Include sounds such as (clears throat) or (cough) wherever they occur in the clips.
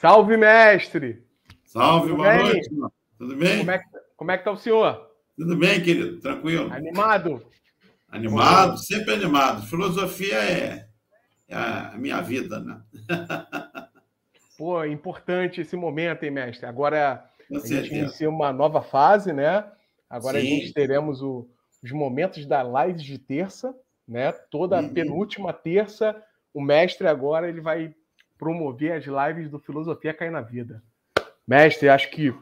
Salve, mestre! Salve, Tudo boa bem? noite. Tudo bem? Como é, que, como é que tá o senhor? Tudo bem, querido? Tranquilo? Animado? Animado, sempre animado. Filosofia é, é a minha vida, né? (laughs) Pô, é importante esse momento, hein, mestre? Agora Com a certeza. gente inicia uma nova fase, né? Agora Sim. a gente teremos o, os momentos da live de terça, né? Toda uhum. penúltima terça, o mestre agora ele vai promover as lives do Filosofia Cair na Vida. Mestre, acho que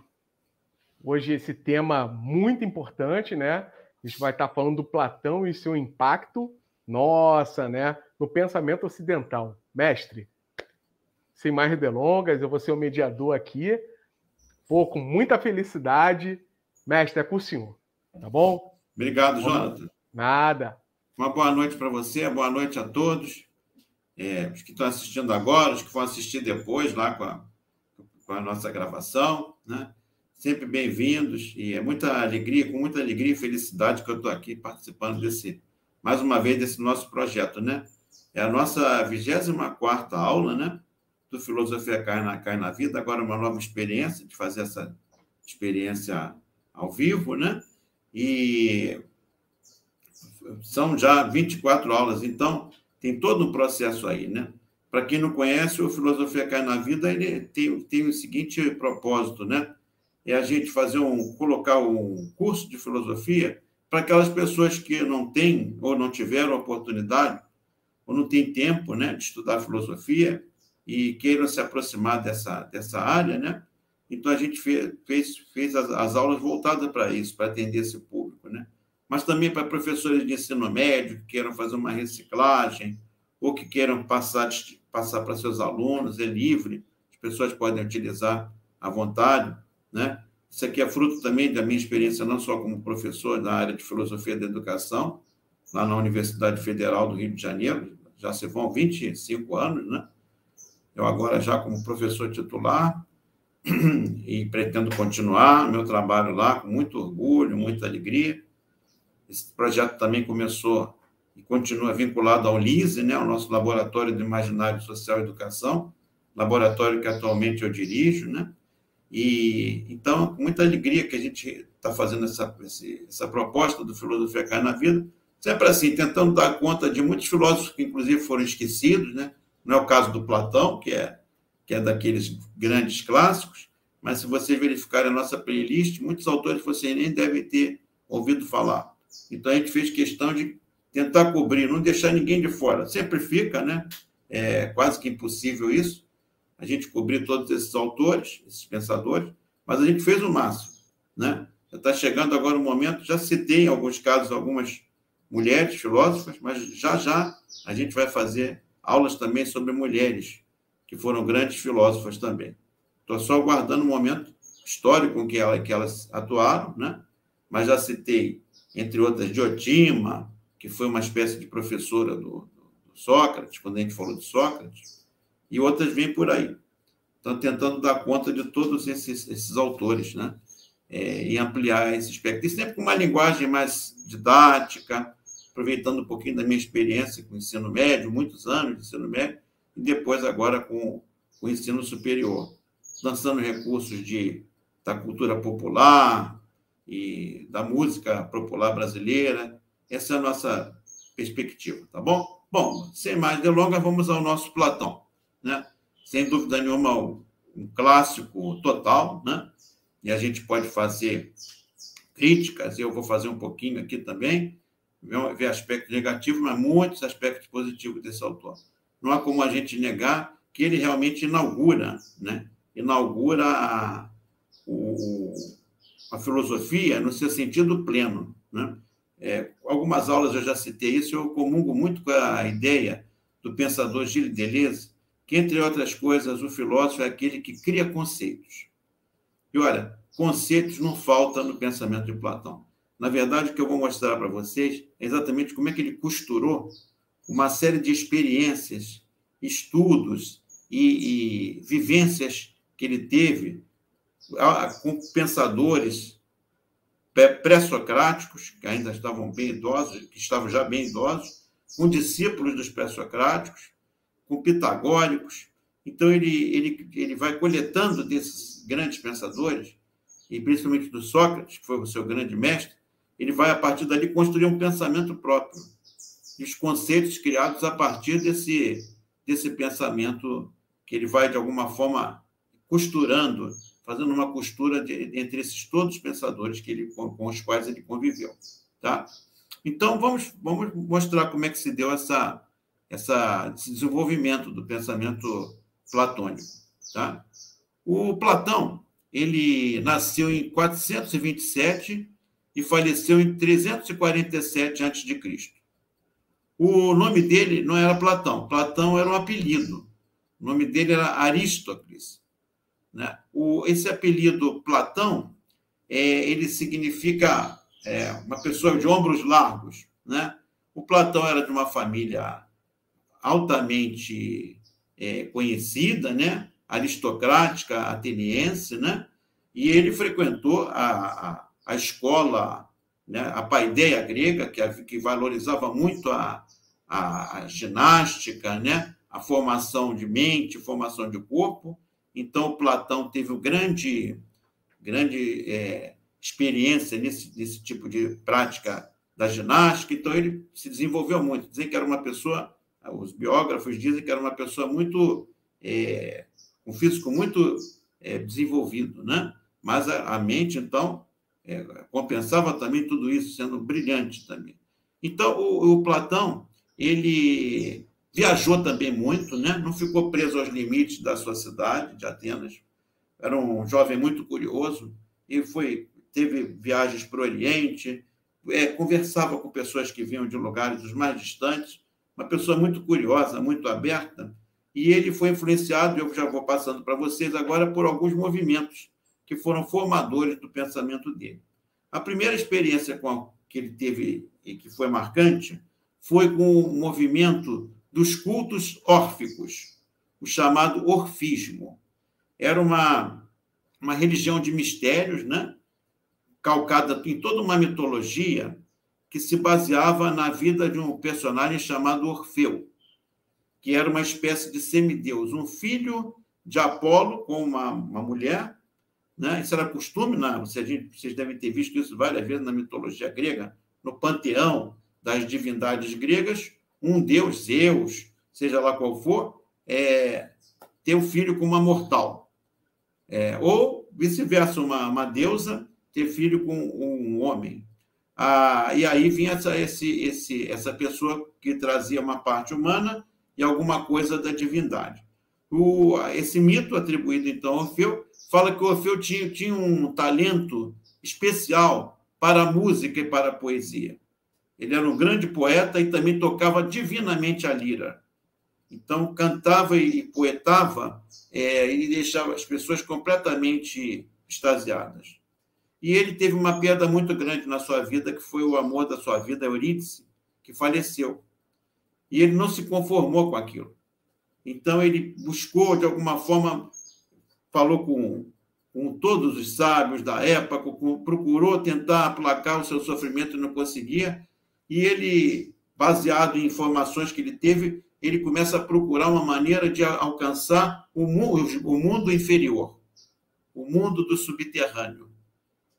hoje esse tema muito importante, né? A gente vai estar falando do Platão e seu impacto, nossa, né? No pensamento ocidental. Mestre, sem mais delongas, eu vou ser o mediador aqui. Pô, com muita felicidade. Mestre, é com o senhor. Tá bom? Obrigado, Jonathan. Nada. Uma boa noite para você, boa noite a todos. É, os que estão assistindo agora, os que vão assistir depois, lá com a, com a nossa gravação, né? sempre bem-vindos e é muita alegria, com muita alegria e felicidade que eu estou aqui participando desse, mais uma vez, desse nosso projeto, né? É a nossa 24 aula, né? Do Filosofia Cai na, Cai na Vida, agora uma nova experiência, de fazer essa experiência ao vivo, né? E são já 24 aulas, então tem todo um processo aí, né? Para quem não conhece, o Filosofia Cai na Vida, ele tem, tem o seguinte propósito, né? é a gente fazer um colocar um curso de filosofia para aquelas pessoas que não têm ou não tiveram oportunidade ou não têm tempo, né, de estudar filosofia e queiram se aproximar dessa dessa área, né? Então a gente fez fez, fez as, as aulas voltadas para isso, para atender esse público, né? Mas também para professores de ensino médio que queiram fazer uma reciclagem ou que queiram passar passar para seus alunos, é livre, as pessoas podem utilizar à vontade. Né? Isso aqui é fruto também da minha experiência, não só como professor na área de filosofia da educação, lá na Universidade Federal do Rio de Janeiro, já se vão 25 anos, né? Eu agora já como professor titular (clears throat) e pretendo continuar meu trabalho lá com muito orgulho, muita alegria. Esse projeto também começou e continua vinculado ao LISE, né, ao nosso Laboratório do Imaginário Social e Educação, laboratório que atualmente eu dirijo, né? E então, com muita alegria que a gente está fazendo essa, essa proposta do Filosofia Cai na Vida, sempre assim, tentando dar conta de muitos filósofos que, inclusive, foram esquecidos, né? Não é o caso do Platão, que é, que é daqueles grandes clássicos, mas se vocês verificarem a nossa playlist, muitos autores vocês nem devem ter ouvido falar. Então, a gente fez questão de tentar cobrir, não deixar ninguém de fora. Sempre fica, né? É quase que impossível isso, a gente cobrir todos esses autores, esses pensadores, mas a gente fez o máximo. Né? Está chegando agora o momento, já citei em alguns casos algumas mulheres filósofas, mas já já a gente vai fazer aulas também sobre mulheres, que foram grandes filósofas também. Estou só aguardando o momento histórico em que, ela, que elas atuaram, né? mas já citei, entre outras, Diotima, que foi uma espécie de professora do, do Sócrates, quando a gente falou de Sócrates, e outras vêm por aí. Estão tentando dar conta de todos esses, esses autores, né? É, e ampliar esse espectro. E sempre com uma linguagem mais didática, aproveitando um pouquinho da minha experiência com o ensino médio, muitos anos de ensino médio, e depois agora com o ensino superior, lançando recursos de, da cultura popular e da música popular brasileira. Essa é a nossa perspectiva, tá bom? Bom, sem mais delongas, vamos ao nosso Platão né? sem dúvida nenhuma, um clássico total, né? e a gente pode fazer críticas, eu vou fazer um pouquinho aqui também, ver aspectos negativos, mas muitos aspectos positivos desse autor. Não há como a gente negar que ele realmente inaugura, né? inaugura a, o, a filosofia no seu sentido pleno. Né? É, algumas aulas eu já citei isso, eu comungo muito com a ideia do pensador Gilles Deleuze, que, entre outras coisas, o filósofo é aquele que cria conceitos. E olha, conceitos não faltam no pensamento de Platão. Na verdade, o que eu vou mostrar para vocês é exatamente como é que ele costurou uma série de experiências, estudos e, e vivências que ele teve com pensadores pré-socráticos, que ainda estavam bem idosos, que estavam já bem idosos, com discípulos dos pré-socráticos, com pitagóricos, Então, ele, ele, ele vai coletando desses grandes pensadores, e principalmente do Sócrates, que foi o seu grande mestre, ele vai, a partir dali, construir um pensamento próprio. E os conceitos criados a partir desse, desse pensamento que ele vai, de alguma forma, costurando, fazendo uma costura de, entre esses todos os pensadores que ele, com, com os quais ele conviveu. Tá? Então, vamos, vamos mostrar como é que se deu essa, essa, esse desenvolvimento do pensamento platônico. Tá? O Platão ele nasceu em 427 e faleceu em 347 a.C. O nome dele não era Platão, Platão era um apelido. O nome dele era Aristócles. Né? O, esse apelido Platão, é, ele significa é, uma pessoa de ombros largos. Né? O Platão era de uma família altamente é, conhecida, né? aristocrática ateniense, né? e ele frequentou a, a, a escola, né? a paideia grega, que, que valorizava muito a, a, a ginástica, né? a formação de mente, formação de corpo. Então, Platão teve uma grande, grande é, experiência nesse, nesse tipo de prática da ginástica, então ele se desenvolveu muito. Dizem que era uma pessoa, os biógrafos dizem que era uma pessoa muito, é, um físico muito é, desenvolvido, né? Mas a, a mente, então, é, compensava também tudo isso, sendo brilhante também. Então, o, o Platão, ele viajou também muito, né? não ficou preso aos limites da sua cidade, de Atenas. Era um jovem muito curioso e foi teve viagens para o Oriente, é, conversava com pessoas que vinham de lugares os mais distantes, uma pessoa muito curiosa, muito aberta, e ele foi influenciado, eu já vou passando para vocês agora, por alguns movimentos que foram formadores do pensamento dele. A primeira experiência a, que ele teve e que foi marcante foi com o movimento dos cultos órficos, o chamado orfismo. Era uma, uma religião de mistérios, né? calcada em toda uma mitologia que se baseava na vida de um personagem chamado Orfeu, que era uma espécie de semideus, um filho de Apolo com uma, uma mulher. Né? Isso era costume, né? vocês, vocês devem ter visto isso várias vezes na mitologia grega, no panteão das divindades gregas, um deus, Zeus, seja lá qual for, é, ter um filho com uma mortal. É, ou vice-versa, uma, uma deusa ter filho com um homem. Ah, e aí vinha essa, esse, esse, essa pessoa que trazia uma parte humana e alguma coisa da divindade. O, esse mito atribuído, então, ao Orfeu, fala que Orfeu tinha, tinha um talento especial para a música e para a poesia. Ele era um grande poeta e também tocava divinamente a lira. Então, cantava e poetava é, e deixava as pessoas completamente extasiadas. E ele teve uma perda muito grande na sua vida, que foi o amor da sua vida, Eurídice, que faleceu. E ele não se conformou com aquilo. Então, ele buscou, de alguma forma, falou com, com todos os sábios da época, com, procurou tentar aplacar o seu sofrimento e não conseguia. E ele, baseado em informações que ele teve, ele começa a procurar uma maneira de alcançar o mundo, o mundo inferior, o mundo do subterrâneo.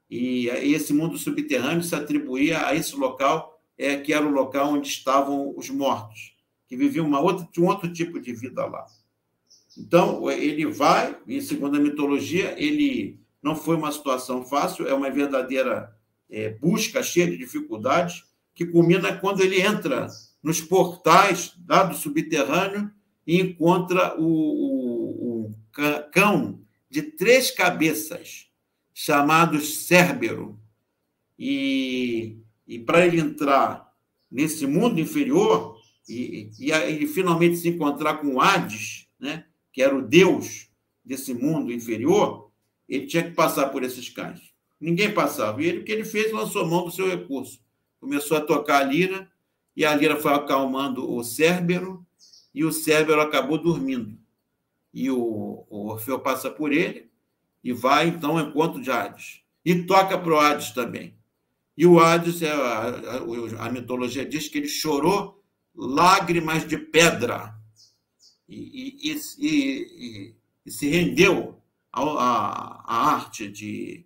E esse mundo subterrâneo se atribuía a esse local, é, que era o local onde estavam os mortos, que viviam uma outra, um outro tipo de vida lá. Então, ele vai, e segundo a mitologia, ele não foi uma situação fácil, é uma verdadeira é, busca cheia de dificuldades, que culmina quando ele entra nos portais do subterrâneo e encontra o, o, o cão de três cabeças, chamado Cérbero. E, e para ele entrar nesse mundo inferior e, e, e finalmente se encontrar com Hades, né, que era o deus desse mundo inferior, ele tinha que passar por esses cães. Ninguém passava. E ele, o que ele fez? Lançou mão do seu recurso começou a tocar a lira, e a lira foi acalmando o Cérbero, e o Cérbero acabou dormindo. E o, o Orfeu passa por ele e vai, então, ao encontro de Hades. E toca para o Hades também. E o Hades, é, a, a, a mitologia diz que ele chorou lágrimas de pedra. e, e, e, e se rendeu à, arte de,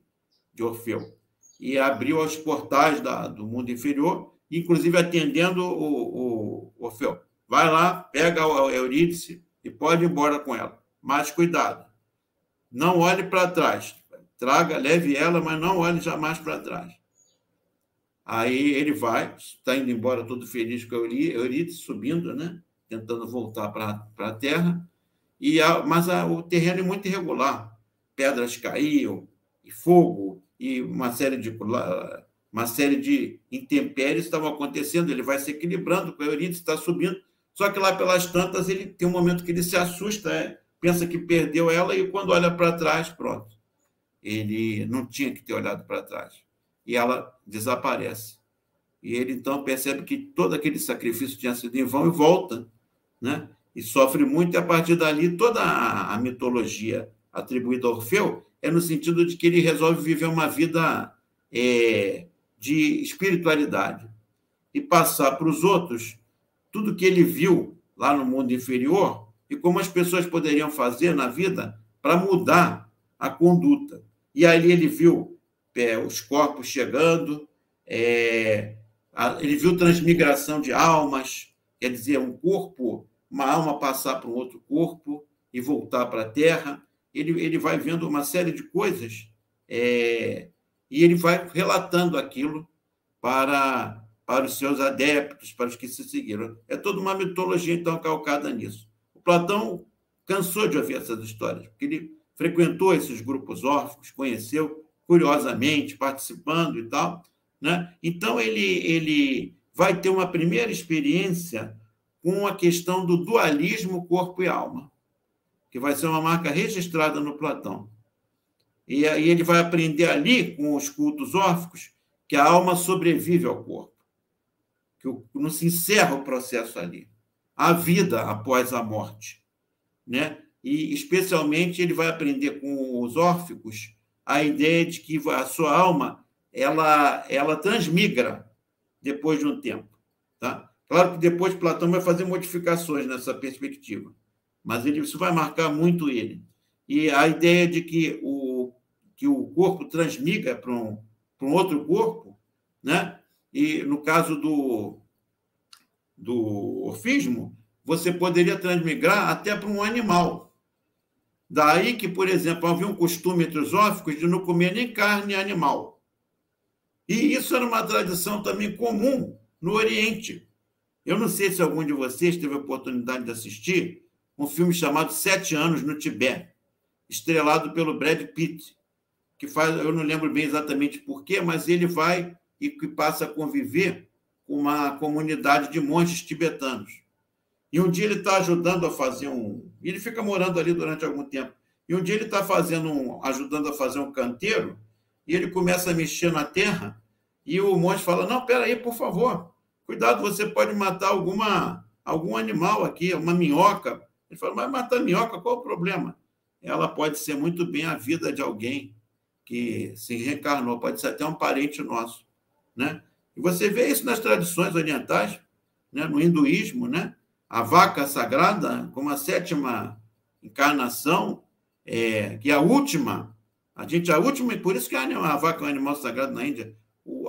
de Orfeu e abriu os portais da, do mundo inferior, inclusive atendendo o, o Orfeu. Vai lá, pega a Eurídice e pode ir embora com ela. Mas cuidado, não olhe para trás. Traga, leve ela, mas não olhe jamais para trás. Aí ele vai, está indo embora todo feliz com a Eurídice, subindo, né? tentando voltar para a terra, e a, mas a, o terreno é muito irregular. Pedras caíam, e fogo, e uma série de, uma série de intempéries estavam acontecendo. Ele vai se equilibrando, com a está subindo, só que lá pelas tantas ele tem um momento que ele se assusta, é, pensa que perdeu ela, e quando olha para trás, pronto. Ele não tinha que ter olhado para trás. E ela desaparece. E ele então percebe que todo aquele sacrifício tinha sido em vão e volta né? e sofre muito, e a partir dali toda a mitologia atribuída a Orfeu é no sentido de que ele resolve viver uma vida é, de espiritualidade e passar para os outros tudo que ele viu lá no mundo inferior e como as pessoas poderiam fazer na vida para mudar a conduta. E ali ele viu é, os corpos chegando, é, a, ele viu transmigração de almas, quer dizer, um corpo uma alma passar para um outro corpo e voltar para a Terra. Ele, ele vai vendo uma série de coisas é, e ele vai relatando aquilo para, para os seus adeptos, para os que se seguiram. É toda uma mitologia, então, calcada nisso. O Platão cansou de ouvir essas histórias, porque ele frequentou esses grupos órfãos, conheceu curiosamente, participando e tal. Né? Então, ele, ele vai ter uma primeira experiência com a questão do dualismo corpo e alma, que vai ser uma marca registrada no Platão. E aí ele vai aprender ali, com os cultos órficos, que a alma sobrevive ao corpo, que não se encerra o processo ali. Há vida após a morte. Né? E, especialmente, ele vai aprender com os órficos a ideia de que a sua alma ela, ela transmigra depois de um tempo. Tá? Claro que depois Platão vai fazer modificações nessa perspectiva, mas ele, isso vai marcar muito ele. E a ideia de que o, que o corpo transmiga para um, para um outro corpo, né? e no caso do, do orfismo, você poderia transmigrar até para um animal. Daí que, por exemplo, havia um costume entre os de não comer nem carne animal. E isso era uma tradição também comum no Oriente. Eu não sei se algum de vocês teve a oportunidade de assistir um filme chamado Sete Anos no Tibete, estrelado pelo Brad Pitt, que faz, eu não lembro bem exatamente porquê, mas ele vai e passa a conviver com uma comunidade de monges tibetanos. E um dia ele está ajudando a fazer um. Ele fica morando ali durante algum tempo. E um dia ele está fazendo um, ajudando a fazer um canteiro, e ele começa a mexer na terra, e o monge fala: Não, peraí, por favor, Cuidado, você pode matar alguma, algum animal aqui, uma minhoca. Ele fala, mas matar minhoca, qual o problema? Ela pode ser muito bem a vida de alguém que se reencarnou, pode ser até um parente nosso. Né? E você vê isso nas tradições orientais, né? no hinduísmo, né? a vaca sagrada como a sétima encarnação, é, que é a última, a gente a última, e por isso que a vaca é um animal sagrado na Índia,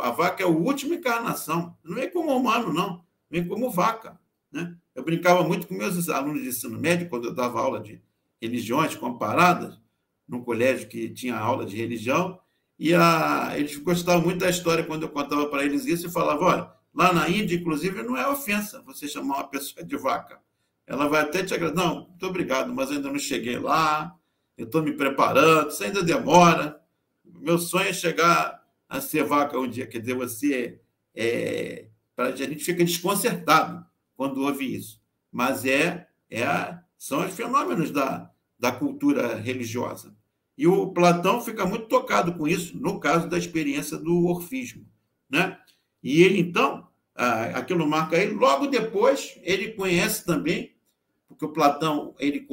a vaca é a última encarnação. Não vem como humano, não. Vem como vaca. Né? Eu brincava muito com meus alunos de ensino médio, quando eu dava aula de religiões comparadas, num colégio que tinha aula de religião, e a, eles gostavam muito da história quando eu contava para eles isso e falava: olha, lá na Índia, inclusive, não é ofensa você chamar uma pessoa de vaca. Ela vai até te agradecer. Não, muito obrigado, mas ainda não cheguei lá, eu estou me preparando, isso ainda demora. Meu sonho é chegar a ser vaca um dia. Quer dizer, você. É, a gente fica desconcertado quando ouve isso. Mas é, é são os fenômenos da, da cultura religiosa. E o Platão fica muito tocado com isso, no caso da experiência do orfismo. Né? E ele, então, aquilo marca ele. Logo depois, ele conhece também, porque o Platão ele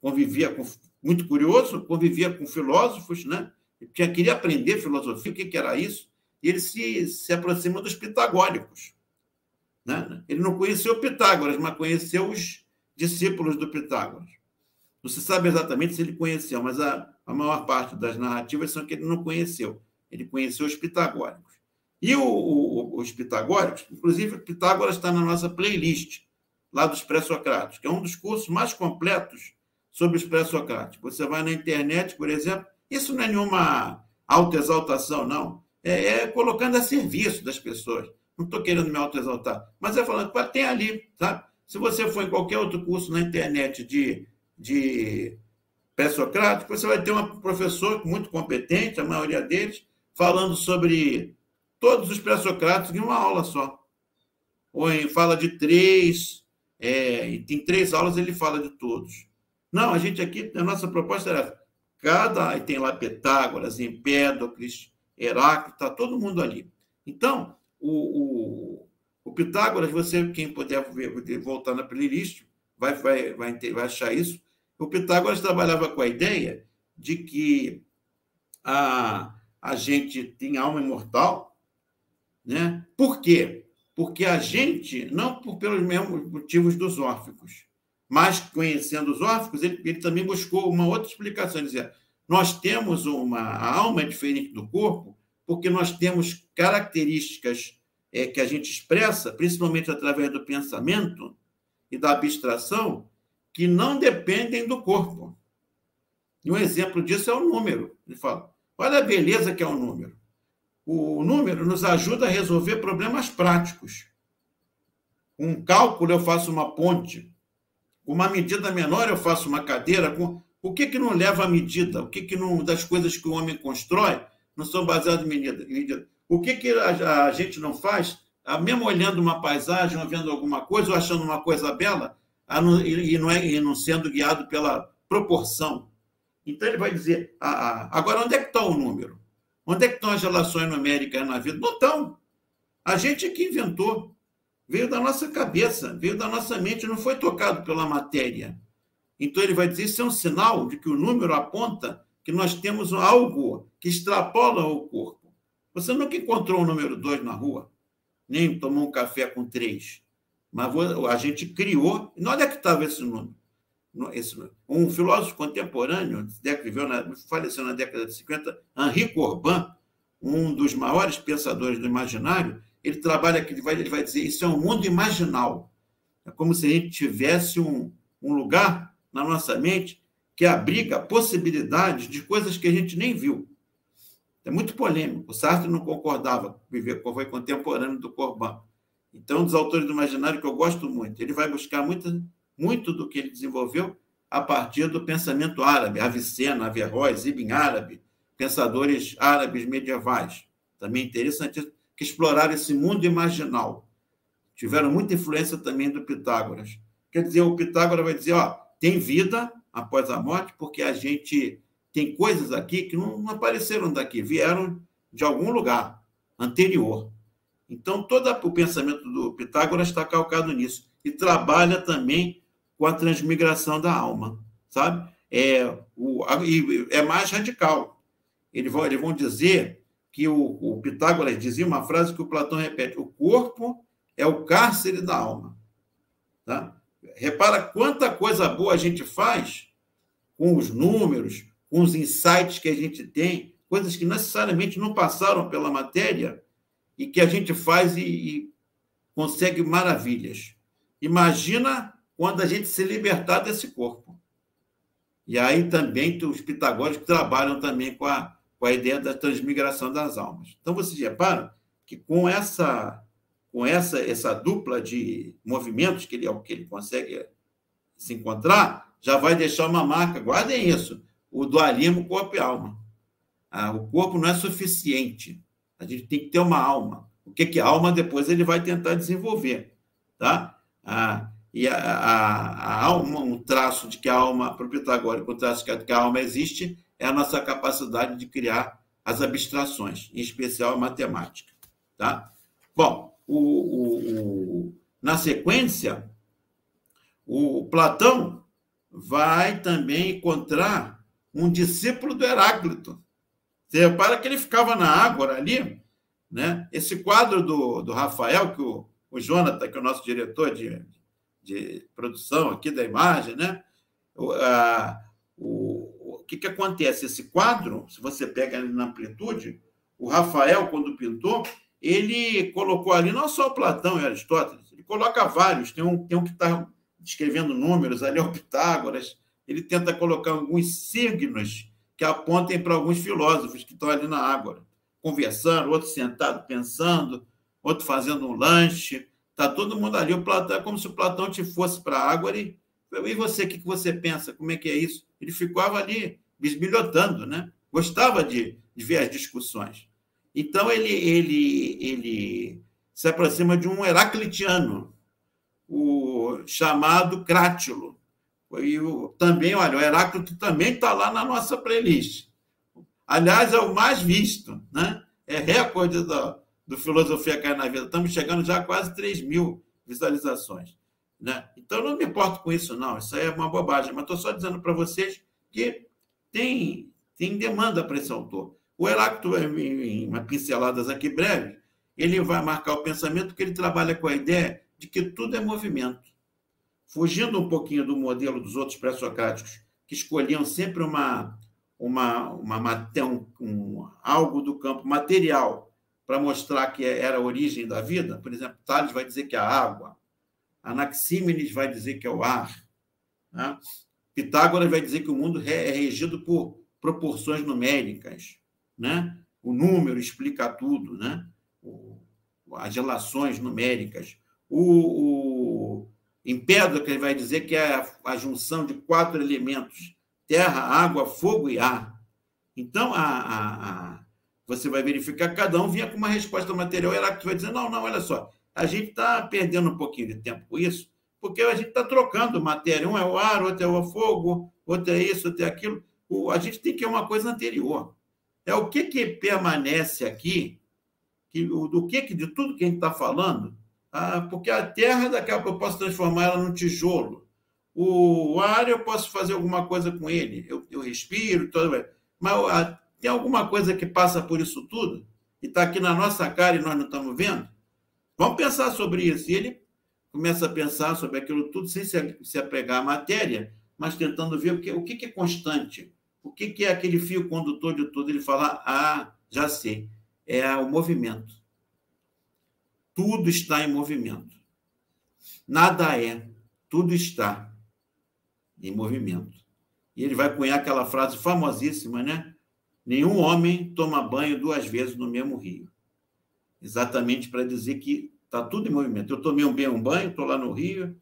convivia com, muito curioso, convivia com filósofos, né? Ele queria aprender filosofia, o que, que era isso? E ele se, se aproxima dos pitagóricos. Né? Ele não conheceu Pitágoras, mas conheceu os discípulos do Pitágoras. Não se sabe exatamente se ele conheceu, mas a, a maior parte das narrativas são que ele não conheceu. Ele conheceu os pitagóricos. E o, o, os pitagóricos, inclusive, Pitágoras está na nossa playlist, lá dos pré-socráticos, que é um dos cursos mais completos sobre os pré-socráticos. Você vai na internet, por exemplo, isso não é nenhuma autoexaltação, não. É, é colocando a serviço das pessoas. Não estou querendo me autoexaltar, mas é falando, tem ali, sabe? Se você for em qualquer outro curso na internet de, de pré-socrático, você vai ter um professor muito competente, a maioria deles, falando sobre todos os pré-socráticos em uma aula só. Ou em fala de três, é, e tem três aulas ele fala de todos. Não, a gente aqui, a nossa proposta era cada, tem lá Pitágoras, Empédocles, Heráclito, está todo mundo ali. Então, o, o, o, Pitágoras, você, quem puder ver, voltar na playlist, vai, vai, vai, vai achar isso. O Pitágoras trabalhava com a ideia de que a, a gente tem alma imortal, né? Por quê? Porque a gente, não por, pelos mesmos motivos dos órficos, mas conhecendo os órficos, ele, ele também buscou uma outra explicação, dizia, nós temos uma alma é diferente do corpo, porque nós temos características é, que a gente expressa, principalmente através do pensamento e da abstração, que não dependem do corpo. E um exemplo disso é o número. Ele fala: olha a beleza que é o número. O número nos ajuda a resolver problemas práticos. Um cálculo, eu faço uma ponte. Uma medida menor, eu faço uma cadeira. Com... O que, que não leva à medida? O que, que não, das coisas que o homem constrói não são baseadas em medida? O que, que a, a gente não faz, a, mesmo olhando uma paisagem, ou vendo alguma coisa, ou achando uma coisa bela, não, e, não é, e não sendo guiado pela proporção? Então, ele vai dizer: agora, onde é que está o número? Onde é que estão as relações numéricas na vida? Não estão. A gente é que inventou veio da nossa cabeça, veio da nossa mente, não foi tocado pela matéria. Então ele vai dizer: isso é um sinal de que o número aponta que nós temos algo que extrapola o corpo. Você nunca encontrou o número 2 na rua, nem tomou um café com três. Mas a gente criou. E onde é que estava esse número? Esse, um filósofo contemporâneo, viveu na, faleceu na década de 50, Henri Corbin, um dos maiores pensadores do imaginário, ele trabalha aqui, ele vai, ele vai dizer, isso é um mundo imaginal. É como se a gente tivesse um, um lugar na nossa mente que abriga possibilidades de coisas que a gente nem viu. É muito polêmico. O Sartre não concordava, foi contemporâneo do Corbin. Então, um dos autores do imaginário que eu gosto muito, ele vai buscar muito, muito do que ele desenvolveu a partir do pensamento árabe, Avicena, Averroes, Ibn Árabe, pensadores árabes medievais. Também interessante que exploraram esse mundo imaginal. Tiveram muita influência também do Pitágoras. Quer dizer, o Pitágoras vai dizer, ó, tem vida após a morte, porque a gente tem coisas aqui que não apareceram daqui, vieram de algum lugar anterior. Então, todo o pensamento do Pitágoras está calcado nisso. E trabalha também com a transmigração da alma, sabe? É, o, é mais radical. Eles vão, eles vão dizer que o, o Pitágoras dizia uma frase que o Platão repete: o corpo é o cárcere da alma. Tá? Repara quanta coisa boa a gente faz com os números, com os insights que a gente tem, coisas que necessariamente não passaram pela matéria e que a gente faz e, e consegue maravilhas. Imagina quando a gente se libertar desse corpo. E aí também os pitagóricos trabalham também com a com a ideia da transmigração das almas. Então, vocês reparam que com essa, com essa, essa dupla de movimentos que ele, que ele consegue se encontrar, já vai deixar uma marca. Guardem isso: o dualismo corpo e alma. Ah, o corpo não é suficiente. A gente tem que ter uma alma. O que, é alma, depois ele vai tentar desenvolver. Tá? Ah, e a, a, a, alma, um traço de que a alma, para o pitagórico, um traço de que a alma existe, é a nossa capacidade de criar as abstrações, em especial a matemática. Tá? Bom, o, o, o, na sequência, o Platão vai também encontrar um discípulo do Heráclito. Você repara que ele ficava na água ali, né? Esse quadro do, do Rafael, que o, o Jonathan, que é o nosso diretor de, de produção aqui da imagem, né? O, a, o, o que, que acontece? Esse quadro, se você pega ele na amplitude, o Rafael, quando pintou, ele colocou ali não só Platão e Aristóteles, ele coloca vários. Tem um, tem um que está escrevendo números, ali é o Pitágoras. Ele tenta colocar alguns signos que apontem para alguns filósofos que estão ali na Ágora, conversando, outro sentado pensando, outro fazendo um lanche. Está todo mundo ali. O Platão é como se o Platão te fosse para a Ágora e, e você, o que, que você pensa? Como é que é isso? Ele ficava ali bisbilhotando, né? Gostava de, de ver as discussões. Então, ele, ele, ele se aproxima de um heraclitiano, o chamado Crátilo. E o, também, olha, o Heráclito também está lá na nossa playlist. Aliás, é o mais visto, né? É recorde do, do Filosofia Cai na Vida. Estamos chegando já a quase 3 mil visualizações. Né? Então, não me importo com isso, não. Isso aí é uma bobagem. Mas estou só dizendo para vocês que tem, tem demanda para esse autor. O Heráclito, em uma pinceladas aqui breve, ele vai marcar o pensamento porque ele trabalha com a ideia de que tudo é movimento. Fugindo um pouquinho do modelo dos outros pré-socráticos, que escolhiam sempre uma, uma, uma, um, um, algo do campo material para mostrar que era a origem da vida. Por exemplo, Tales vai dizer que é a água, Anaxímenes vai dizer que é o ar, né? Pitágoras vai dizer que o mundo é regido por proporções numéricas né? O número explica tudo, né? O, as relações numéricas. O, o Empédocles vai dizer que é a, a, junção de quatro elementos: terra, água, fogo e ar. Então, a, a, a você vai verificar cada um vinha com uma resposta material. Heráclito vai dizer: não, não, olha só, a gente está perdendo um pouquinho de tempo com isso, porque a gente está trocando matéria. Um é o ar, outro é o fogo, outro é isso, outro é aquilo. O, a gente tem que ir uma coisa anterior. É o que, que permanece aqui, que, do que, que de tudo que a gente está falando, ah, porque a terra, daqui a pouco, eu posso transformar ela num tijolo. O ar, eu posso fazer alguma coisa com ele. Eu, eu respiro, todo, mas a, tem alguma coisa que passa por isso tudo e está aqui na nossa cara e nós não estamos vendo? Vamos pensar sobre isso. E ele começa a pensar sobre aquilo tudo sem se, se apegar à matéria, mas tentando ver o que, o que é constante. O que, é aquele fio condutor de tudo? Ele fala: ah, já sei, é o movimento. Tudo está em movimento. Nada é, tudo está em movimento. E ele vai cunhar aquela frase famosíssima, né? Nenhum homem toma banho duas vezes no mesmo rio. Exatamente para dizer que está tudo em movimento. Eu tomei um um banho, estou lá no rio,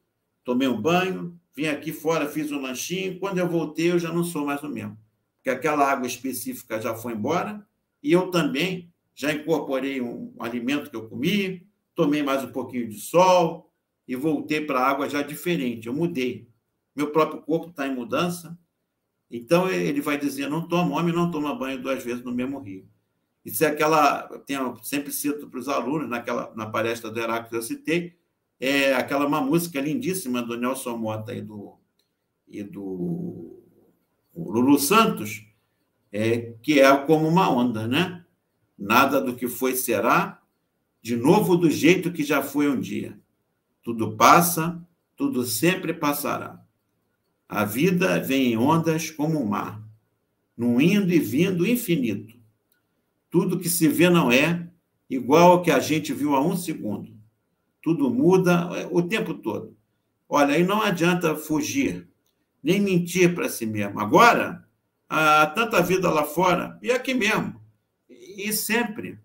tomei um banho, vim aqui fora, fiz um lanchinho. Quando eu voltei, eu já não sou mais o mesmo que aquela água específica já foi embora, e eu também já incorporei um, um alimento que eu comi, tomei mais um pouquinho de sol e voltei para a água já diferente, eu mudei. Meu próprio corpo está em mudança, então ele vai dizer: não toma, homem não toma banho duas vezes no mesmo rio. Isso é aquela, eu sempre cito para os alunos, naquela, na palestra do Heráclito eu citei, é aquela uma música lindíssima do Nelson Mota e do, e do o Lulu Santos, é, que é como uma onda, né? Nada do que foi será, de novo do jeito que já foi um dia. Tudo passa, tudo sempre passará. A vida vem em ondas como o mar, num indo e vindo infinito. Tudo que se vê não é igual ao que a gente viu há um segundo. Tudo muda é, o tempo todo. Olha, aí não adianta fugir nem mentir para si mesmo. Agora, há tanta vida lá fora, e aqui mesmo, e sempre,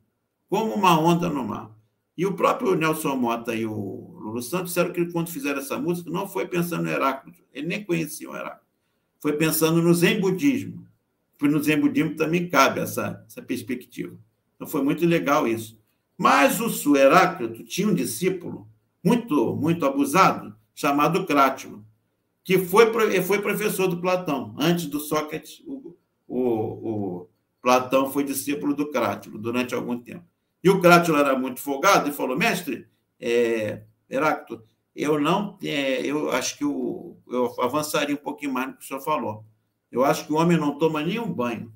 como uma onda no mar. E o próprio Nelson Mota e o Lulu Santos disseram que quando fizeram essa música, não foi pensando no Heráclito, ele nem conhecia o Heráclito, foi pensando no Zen Budismo, porque no Zen Budismo também cabe essa, essa perspectiva. Então foi muito legal isso. Mas o Heráclito tinha um discípulo muito, muito abusado, chamado Crátilo que foi, foi professor do Platão. Antes do Sócrates, o, o, o Platão foi discípulo do Crátilo durante algum tempo. E o Crátilo era muito folgado e falou: mestre, é, Heráclito, eu não. É, eu acho que o, eu avançaria um pouquinho mais no que o senhor falou. Eu acho que o homem não toma nenhum banho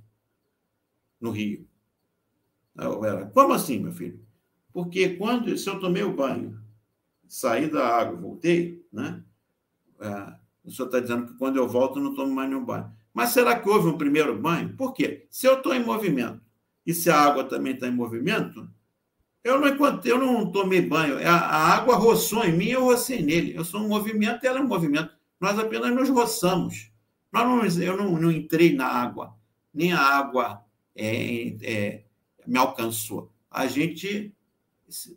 no rio. Como assim, meu filho? Porque quando se eu tomei o banho, saí da água, voltei, né? O senhor está dizendo que quando eu volto não tomo mais nenhum banho. Mas será que houve um primeiro banho? Por quê? Se eu estou em movimento e se a água também está em movimento, eu não, eu não tomei banho. A, a água roçou em mim, eu rocei nele. Eu sou um movimento e ela é um movimento. Nós apenas nos roçamos. Nós não, eu não, não entrei na água, nem a água é, é, me alcançou. A gente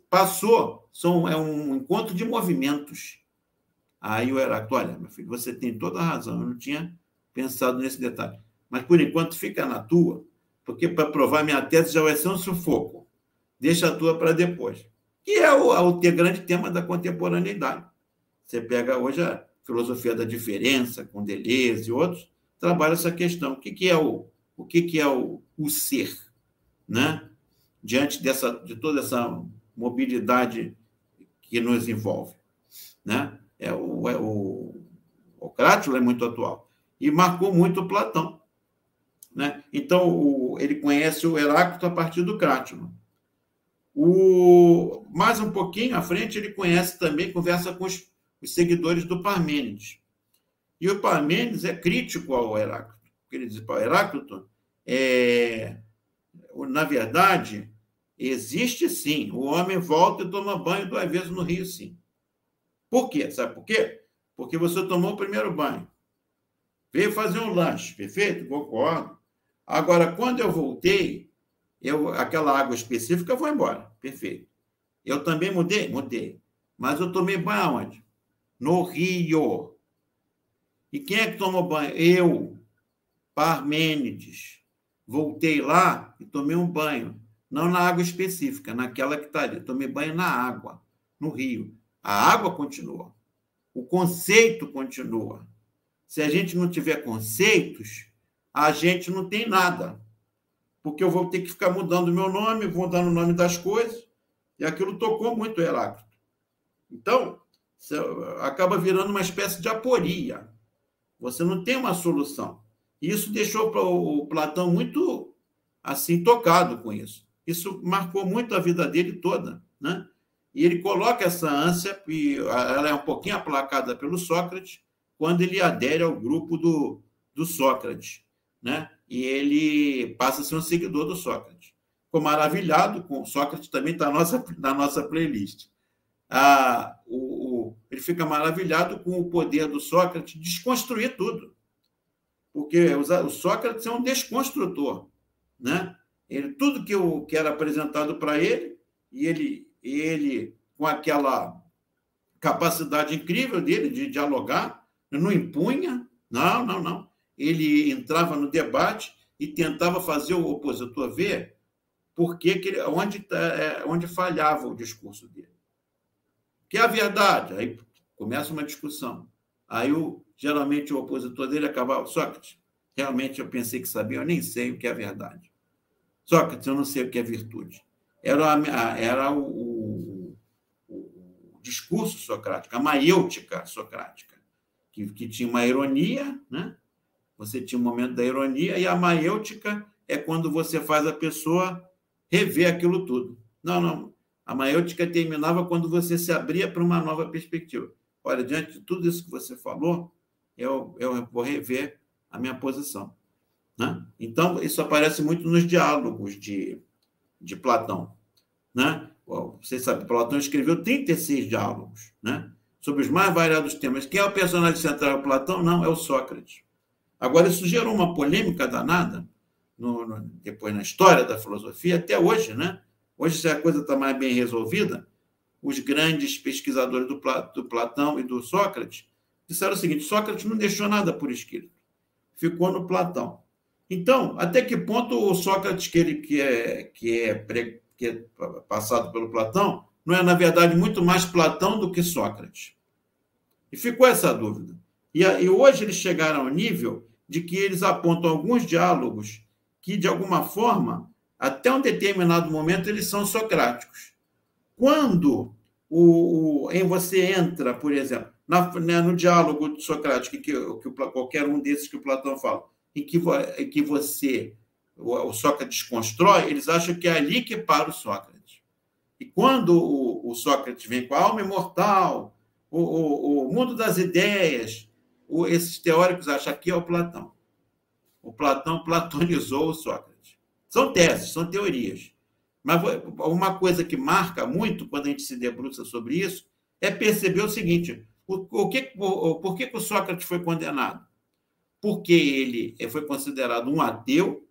passou, são, é um encontro de movimentos. Aí o Heráclito, olha, meu filho, você tem toda a razão, eu não tinha pensado nesse detalhe. Mas, por enquanto, fica na tua, porque para provar minha tese já vai ser um sufoco. Deixa a tua para depois. Que é o, o grande tema da contemporaneidade. Você pega hoje a filosofia da diferença, com Deleuze e outros, trabalha essa questão. O que, que é o, o que, que é o, o ser, né? Diante dessa, de toda essa mobilidade que nos envolve, né? É o, é o, o Crátilo é muito atual e marcou muito Platão. Né? Então, o, ele conhece o Heráclito a partir do Crátilo. O, mais um pouquinho à frente, ele conhece também, conversa com os, os seguidores do Parmênides. E o Parmênides é crítico ao Heráclito. Ele diz para o Heráclito, é, na verdade, existe sim. O homem volta e toma banho duas vezes no rio, sim. Por quê? Sabe por quê? Porque você tomou o primeiro banho. Veio fazer um lanche, perfeito? Concordo. Agora, quando eu voltei, eu, aquela água específica foi embora, perfeito. Eu também mudei? Mudei. Mas eu tomei banho aonde? No Rio. E quem é que tomou banho? Eu, Parmênides. Voltei lá e tomei um banho. Não na água específica, naquela que está ali. Tomei banho na água, no rio. A água continua. O conceito continua. Se a gente não tiver conceitos, a gente não tem nada. Porque eu vou ter que ficar mudando o meu nome, vou mudando o nome das coisas, e aquilo tocou muito o Heráclito. Então, acaba virando uma espécie de aporia. Você não tem uma solução. Isso deixou o Platão muito assim tocado com isso. Isso marcou muito a vida dele toda, né? E ele coloca essa ânsia, e ela é um pouquinho aplacada pelo Sócrates, quando ele adere ao grupo do, do Sócrates, né? E ele passa a ser um seguidor do Sócrates. Ficou maravilhado com Sócrates também está na nossa, (laughs) na nossa playlist. Ah, o, o, ele fica maravilhado com o poder do Sócrates desconstruir tudo. Porque o, Sócrates é um desconstrutor. Né? Ele, tudo que, eu, que era apresentado para ele, e ele, ele, com aquela capacidade incrível dele de dialogar, não impunha, não, não, não. Ele entrava no debate e tentava fazer o opositor ver por que, que ele, onde, tá, é, onde falhava o discurso dele. Que é a verdade. Aí começa uma discussão. Aí, o, geralmente, o opositor dele acabava, Sócrates, realmente eu pensei que sabia, eu nem sei o que é verdade. Sócrates, eu não sei o que é virtude. Era, era o discurso socrático, a maiêutica socrática que, que tinha uma ironia, né? Você tinha um momento da ironia, e a maiêutica é quando você faz a pessoa rever aquilo tudo. Não, não. A maiêutica terminava quando você se abria para uma nova perspectiva. Olha, diante de tudo isso que você falou, eu, eu vou rever a minha posição. Né? Então, isso aparece muito nos diálogos de, de Platão. Né? Vocês sabem, Platão escreveu 36 diálogos. Né? sobre os mais variados temas. Quem é o personagem central? É Platão? Não, é o Sócrates. Agora, isso gerou uma polêmica danada no, no, depois na história da filosofia, até hoje, né? Hoje, se a coisa está mais bem resolvida, os grandes pesquisadores do, do Platão e do Sócrates disseram o seguinte: Sócrates não deixou nada por escrito, ficou no Platão. Então, até que ponto o Sócrates, que, ele, que, é, que, é, que é passado pelo Platão, não é, na verdade, muito mais Platão do que Sócrates? E ficou essa dúvida. E, e hoje eles chegaram ao nível de que eles apontam alguns diálogos que, de alguma forma, até um determinado momento, eles são socráticos. Quando o, o em você entra, por exemplo, na, né, no diálogo socrático, que, que, qualquer um desses que o Platão fala, em que, que você, o, Sócrates constrói, eles acham que é ali que para o Sócrates. E quando o, o Sócrates vem com a alma imortal, o, o, o mundo das ideias, esses teóricos acham que é o Platão. O Platão platonizou o Sócrates. São teses, são teorias. Mas uma coisa que marca muito quando a gente se debruça sobre isso é perceber o seguinte: o, o que, o, por que o Sócrates foi condenado? Porque ele foi considerado um ateu,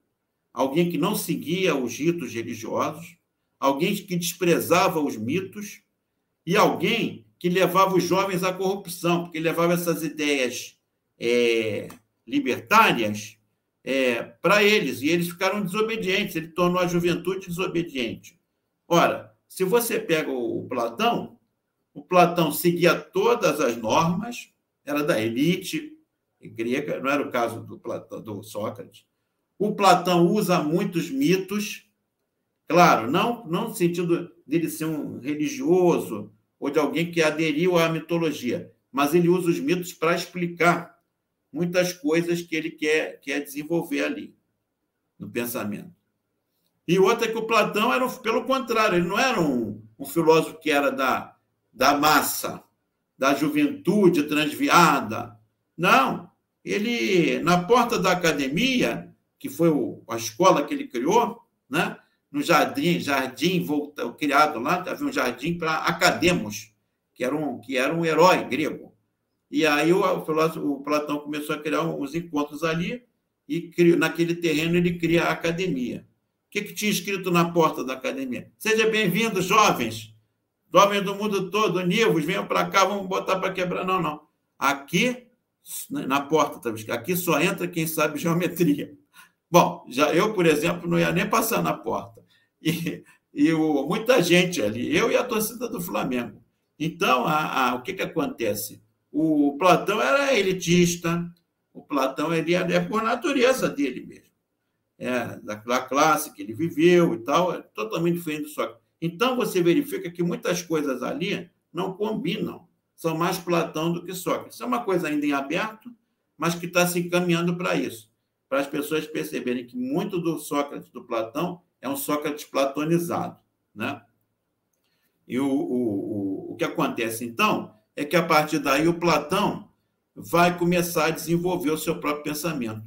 alguém que não seguia os ritos religiosos, alguém que desprezava os mitos e alguém que levava os jovens à corrupção, porque levava essas ideias é, libertárias é, para eles, e eles ficaram desobedientes, ele tornou a juventude desobediente. Ora, se você pega o Platão, o Platão seguia todas as normas, era da elite grega, não era o caso do, Platão, do Sócrates. O Platão usa muitos mitos, claro, não, não no sentido dele ser um religioso ou de alguém que aderiu à mitologia, mas ele usa os mitos para explicar muitas coisas que ele quer, quer desenvolver ali, no pensamento. E outra é que o Platão era, pelo contrário, ele não era um, um filósofo que era da, da massa, da juventude transviada. Não. Ele, na porta da academia, que foi o, a escola que ele criou, né? no jardim, jardim volta, criado lá, havia um jardim para academos, que era, um, que era um herói grego. E aí o, o, Platão começou a criar uns encontros ali, e criou, naquele terreno ele cria a academia. O que, que tinha escrito na porta da academia? Seja bem-vindo, jovens, jovens do mundo todo, univos, venham para cá, vamos botar para quebrar. Não, não. Aqui, na porta, tá aqui só entra quem sabe geometria. Bom, já eu, por exemplo, não ia nem passar na porta. E, e o, muita gente ali, eu e a torcida do Flamengo. Então, a, a, o que, que acontece? O Platão era elitista, o Platão ele é, por natureza dele mesmo. É, da, da classe que ele viveu e tal, é totalmente diferente do Sócrates. Então, você verifica que muitas coisas ali não combinam. São mais Platão do que Sócrates. É uma coisa ainda em aberto, mas que está se encaminhando para isso. Para as pessoas perceberem que muito do Sócrates, do Platão, é um Sócrates platonizado. Né? E o, o, o, o que acontece, então, é que a partir daí o Platão vai começar a desenvolver o seu próprio pensamento,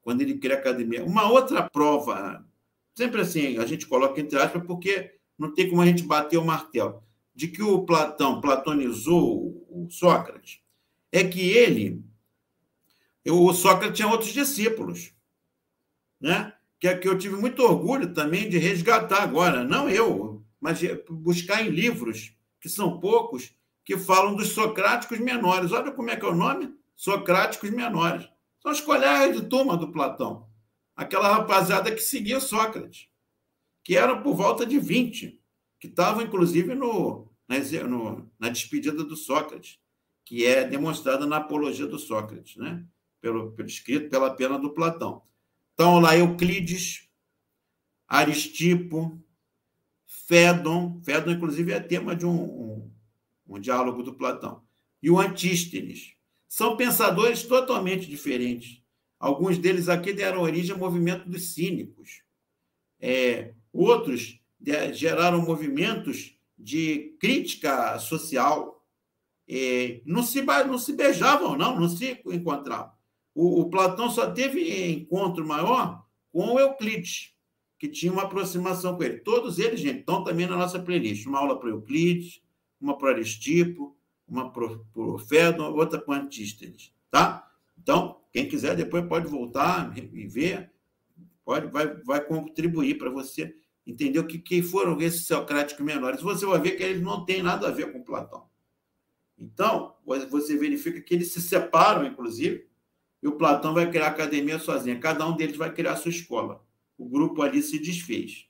quando ele cria a academia. Uma outra prova, sempre assim, a gente coloca entre aspas, porque não tem como a gente bater o martelo, de que o Platão platonizou o Sócrates, é que ele, o Sócrates tinha outros discípulos, né? que, é que eu tive muito orgulho também de resgatar agora, não eu, mas buscar em livros, que são poucos, que falam dos socráticos menores. Olha como é que é o nome? Socráticos menores. São os colegas de turma do Platão. Aquela rapaziada que seguia Sócrates que eram por volta de 20, que estavam, inclusive, no, no, na despedida do Sócrates, que é demonstrada na apologia do Sócrates, né? Pelo, pelo escrito pela pena do Platão. Então, lá Euclides, Aristipo, Fédon, Fédon, inclusive, é tema de um, um, um diálogo do Platão, e o Antístenes. São pensadores totalmente diferentes. Alguns deles aqui deram origem ao movimento dos cínicos. É, Outros geraram movimentos de crítica social. não, se, não se beijavam, não, não se encontravam. O, o Platão só teve encontro maior com o Euclides, que tinha uma aproximação com ele. Todos eles, gente, estão também na nossa playlist. Uma aula para Euclides, uma para Aristipo, uma para o Fédon, outra para Antístenes. Tá? Então, quem quiser depois pode voltar e ver, pode, vai, vai contribuir para você entendeu que quem foram esses socráticos menores. Você vai ver que eles não têm nada a ver com Platão. Então, você verifica que eles se separam, inclusive, e o Platão vai criar a academia sozinho. Cada um deles vai criar a sua escola. O grupo ali se desfez.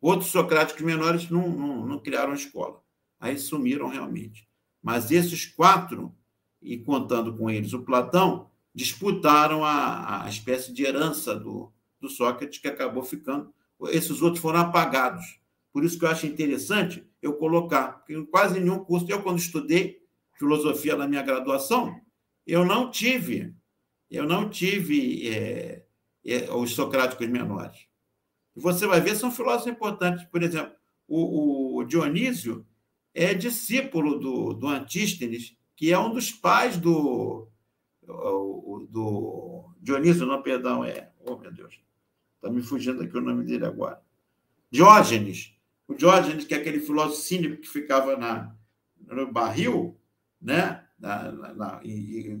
Outros socráticos menores não, não, não criaram escola. Aí sumiram realmente. Mas esses quatro, e contando com eles o Platão, disputaram a, a espécie de herança do, do Sócrates, que acabou ficando esses outros foram apagados. Por isso que eu acho interessante eu colocar, porque em quase nenhum curso, eu quando estudei filosofia na minha graduação, eu não tive, eu não tive é, é, os socráticos menores. Você vai ver, são filósofos importantes. Por exemplo, o, o Dionísio é discípulo do, do Antístenes, que é um dos pais do, Dionísio, não, perdão, é. Oh, meu Deus. Está me fugindo aqui o nome dele agora. Diógenes. O Diógenes, que é aquele filósofo cínico que ficava na, no barril, né? Na, na, na, e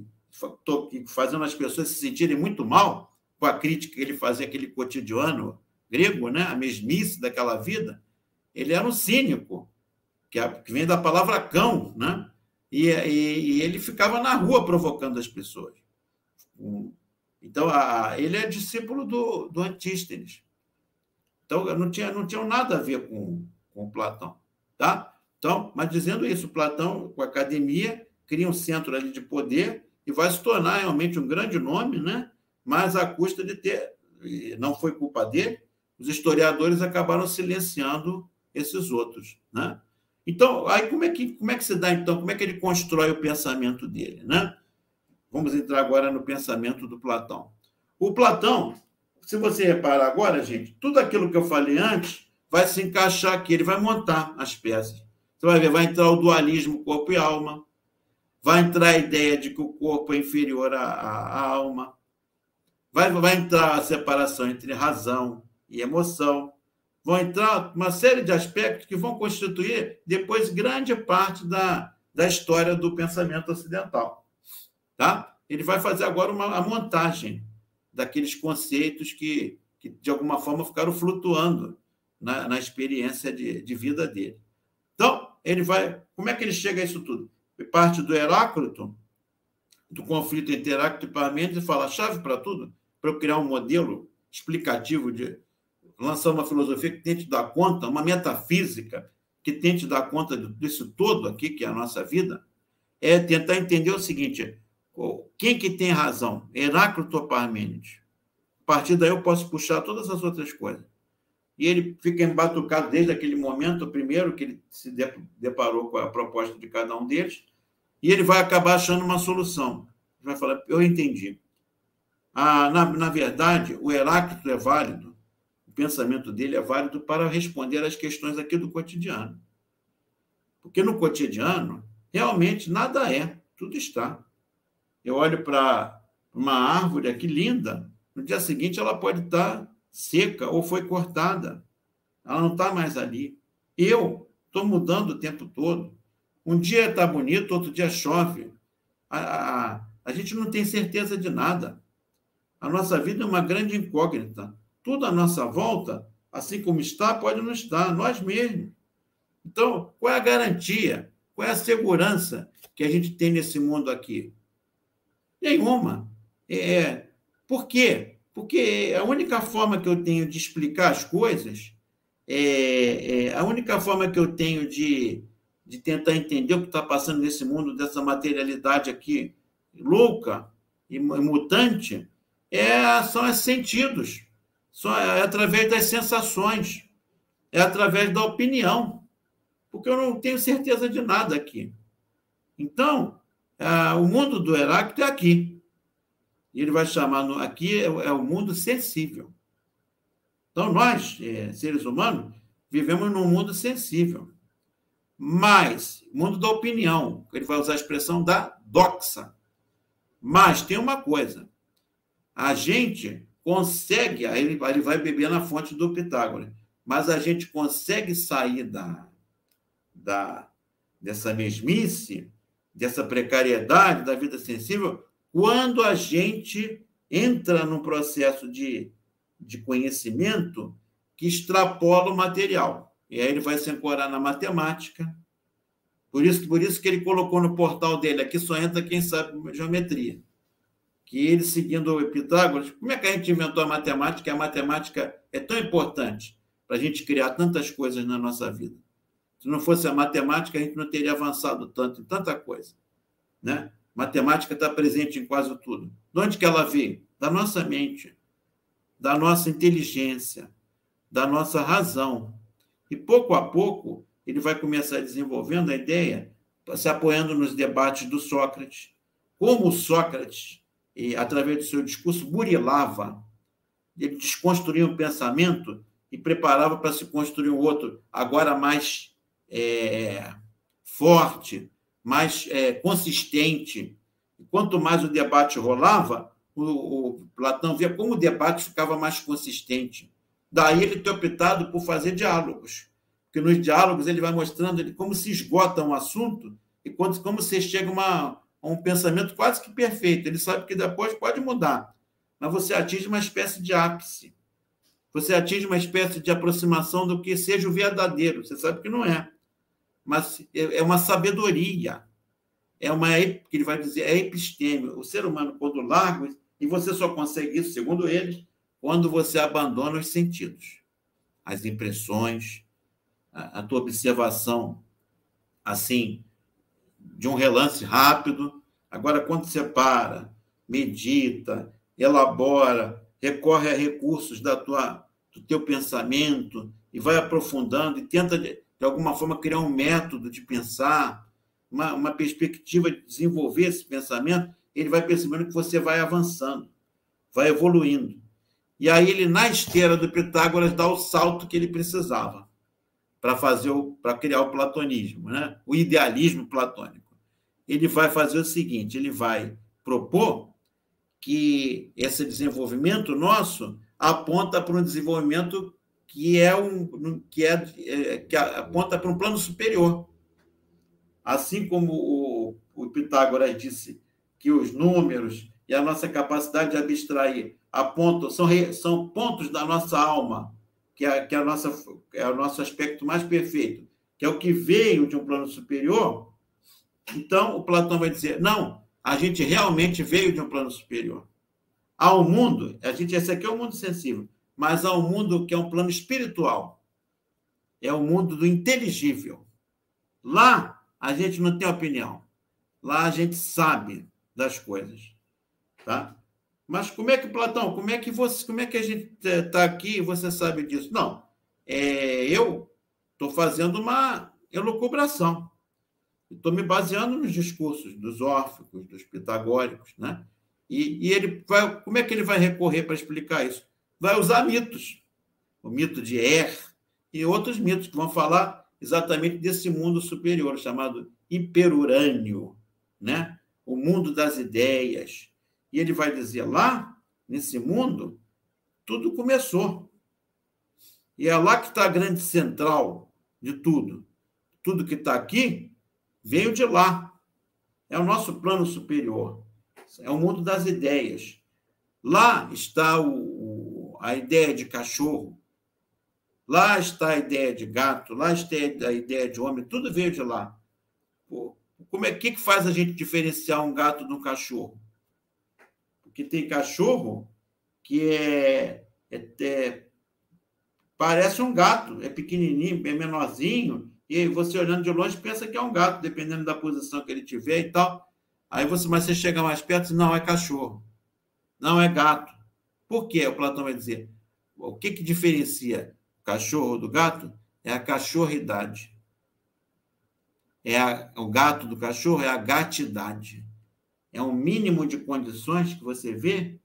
fazendo as pessoas se sentirem muito mal com a crítica que ele fazia aquele cotidiano grego, né? a mesmice daquela vida. Ele era um cínico, que, vem da palavra cão, né? E, e, e, ele ficava na rua provocando as pessoas. Então, a, ele é discípulo do, do Antístenes. Então, não tinha, não tinha nada a ver com, com Platão. Tá? Então, mas dizendo isso, Platão, com a academia, cria um centro ali de poder e vai se tornar realmente um grande nome, né? mas à custa de ter. Não foi culpa dele, os historiadores acabaram silenciando esses outros. Né? Então, aí como é que como é que se dá então? Como é que ele constrói o pensamento dele, né? Vamos entrar agora no pensamento do Platão. O Platão, se você reparar agora, gente, tudo aquilo que eu falei antes vai se encaixar aqui, ele vai montar as peças. Você vai ver, vai entrar o dualismo corpo e alma, vai entrar a ideia de que o corpo é inferior à, à alma, vai, vai entrar a separação entre razão e emoção, vão entrar uma série de aspectos que vão constituir depois grande parte da, da história do pensamento ocidental. Tá? Ele vai fazer agora uma, a montagem daqueles conceitos que, que, de alguma forma, ficaram flutuando na, na experiência de, de vida dele. Então, ele vai. Como é que ele chega a isso tudo? Parte do Heráclito, do conflito entre Heráclito e Parmênides, e fala: chave para tudo, para eu criar um modelo explicativo de, lançar uma filosofia que tente dar conta, uma metafísica que tente dar conta disso todo aqui, que é a nossa vida, é tentar entender o seguinte: quem que tem razão? Heráclito ou Parmênides? A partir daí eu posso puxar todas as outras coisas. E ele fica embatucado desde aquele momento, primeiro que ele se deparou com a proposta de cada um deles, e ele vai acabar achando uma solução. Vai falar: eu entendi. Ah, na, na verdade, o Heráclito é válido o pensamento dele é válido para responder às questões aqui do cotidiano. Porque no cotidiano, realmente nada é, tudo está. Eu olho para uma árvore aqui linda, no dia seguinte ela pode estar seca ou foi cortada. Ela não está mais ali. Eu estou mudando o tempo todo. Um dia está bonito, outro dia chove. A, a, a gente não tem certeza de nada. A nossa vida é uma grande incógnita. Tudo à nossa volta, assim como está, pode não estar, nós mesmos. Então, qual é a garantia? Qual é a segurança que a gente tem nesse mundo aqui? Nenhuma. É, por quê? Porque a única forma que eu tenho de explicar as coisas, é, é a única forma que eu tenho de, de tentar entender o que está passando nesse mundo, dessa materialidade aqui louca e mutante, é, são os sentidos. Só é através das sensações, é através da opinião, porque eu não tenho certeza de nada aqui. Então, o mundo do Heráclito é aqui. Ele vai chamar no, aqui é, é, o mundo sensível. Então, nós, é, seres humanos, vivemos num mundo sensível. Mas, mundo da opinião, ele vai usar a expressão da doxa. Mas tem uma coisa: a gente consegue, aí ele, ele vai beber na fonte do Pitágoras, mas a gente consegue sair da, da, dessa mesmice, dessa precariedade da vida sensível, quando a gente entra num processo de, de conhecimento que extrapola o material. E aí ele vai se ancorar na matemática. Por isso, por isso que ele colocou no portal dele, aqui só entra quem sabe geometria que ele, seguindo o Pitágoras, como é que a gente inventou a matemática? A matemática é tão importante para a gente criar tantas coisas na nossa vida. Se não fosse a matemática, a gente não teria avançado tanto em tanta coisa. Né? Matemática está presente em quase tudo. De onde que ela veio? Da nossa mente, da nossa inteligência, da nossa razão. E pouco a pouco, ele vai começar desenvolvendo a ideia, se apoiando nos debates do Sócrates. Como Sócrates através do seu discurso, burilava. Ele desconstruía um pensamento e preparava para se construir um outro, agora mais é, forte, mais é, consistente. E quanto mais o debate rolava, o, o Platão via como o debate ficava mais consistente. Daí ele ter optado por fazer diálogos, porque nos diálogos ele vai mostrando como se esgota um assunto e quando, como você chega uma, a um pensamento quase que perfeito. Ele sabe que depois pode mudar, mas você atinge uma espécie de ápice. Você atinge uma espécie de aproximação do que seja o verdadeiro. Você sabe que não é. Mas é, é uma sabedoria. É uma, que ele vai dizer, é episteme. O ser humano, quando larga, e você só consegue isso, segundo eles, quando você abandona os sentidos, as impressões, a, a tua observação, assim, de um relance rápido. Agora, quando você para, medita, elabora, recorre a recursos da tua, do teu pensamento e vai aprofundando e tenta, de, de alguma forma, criar um método de pensar, uma, uma perspectiva de desenvolver esse pensamento, ele vai percebendo que você vai avançando, vai evoluindo. E aí ele, na esteira do Pitágoras, dá o salto que ele precisava para fazer para criar o platonismo, né? o idealismo platônico. Ele vai fazer o seguinte: ele vai propor que esse desenvolvimento nosso aponta para um desenvolvimento que é um que é, é que aponta para um plano superior. Assim como o, o Pitágoras disse que os números e a nossa capacidade de abstrair apontam são, são pontos da nossa alma, que é, que é, a nossa, é o nosso aspecto mais perfeito, que é o que veio de um plano superior. Então, o Platão vai dizer: não, a gente realmente veio de um plano superior. Há um mundo, a gente, esse aqui é o um mundo sensível, mas há um mundo que é um plano espiritual. É o mundo do inteligível. Lá, a gente não tem opinião. Lá, a gente sabe das coisas. Tá? Mas como é que, Platão, como é que você, como é que a gente está aqui e você sabe disso? Não. É, eu estou fazendo uma elucubração. Estou me baseando nos discursos dos órficos, dos pitagóricos, né? E, e, ele vai, como é que ele vai recorrer para explicar isso? Vai usar mitos, o mito de Er e outros mitos que vão falar exatamente desse mundo superior chamado hiperurânio, né? O mundo das ideias. E ele vai dizer lá nesse mundo tudo começou. E é lá que está a grande central de tudo. Tudo que está aqui Veio de lá. É o nosso plano superior. É o mundo das ideias. Lá está o, a ideia de cachorro. Lá está a ideia de gato. Lá está a ideia de homem. Tudo veio de lá. Como é que, que faz a gente diferenciar um gato de um cachorro? Porque tem cachorro que é, é, é parece um gato, é pequenininho, é menorzinho, e você olhando de longe pensa que é um gato, dependendo da posição que ele tiver e tal. Aí você, mas você chega mais perto não, é cachorro. Não é gato. Por quê? O Platão vai dizer. O que, que diferencia o cachorro do gato? É a cachorridade. É a, o gato do cachorro é a gatidade. É um mínimo de condições que você vê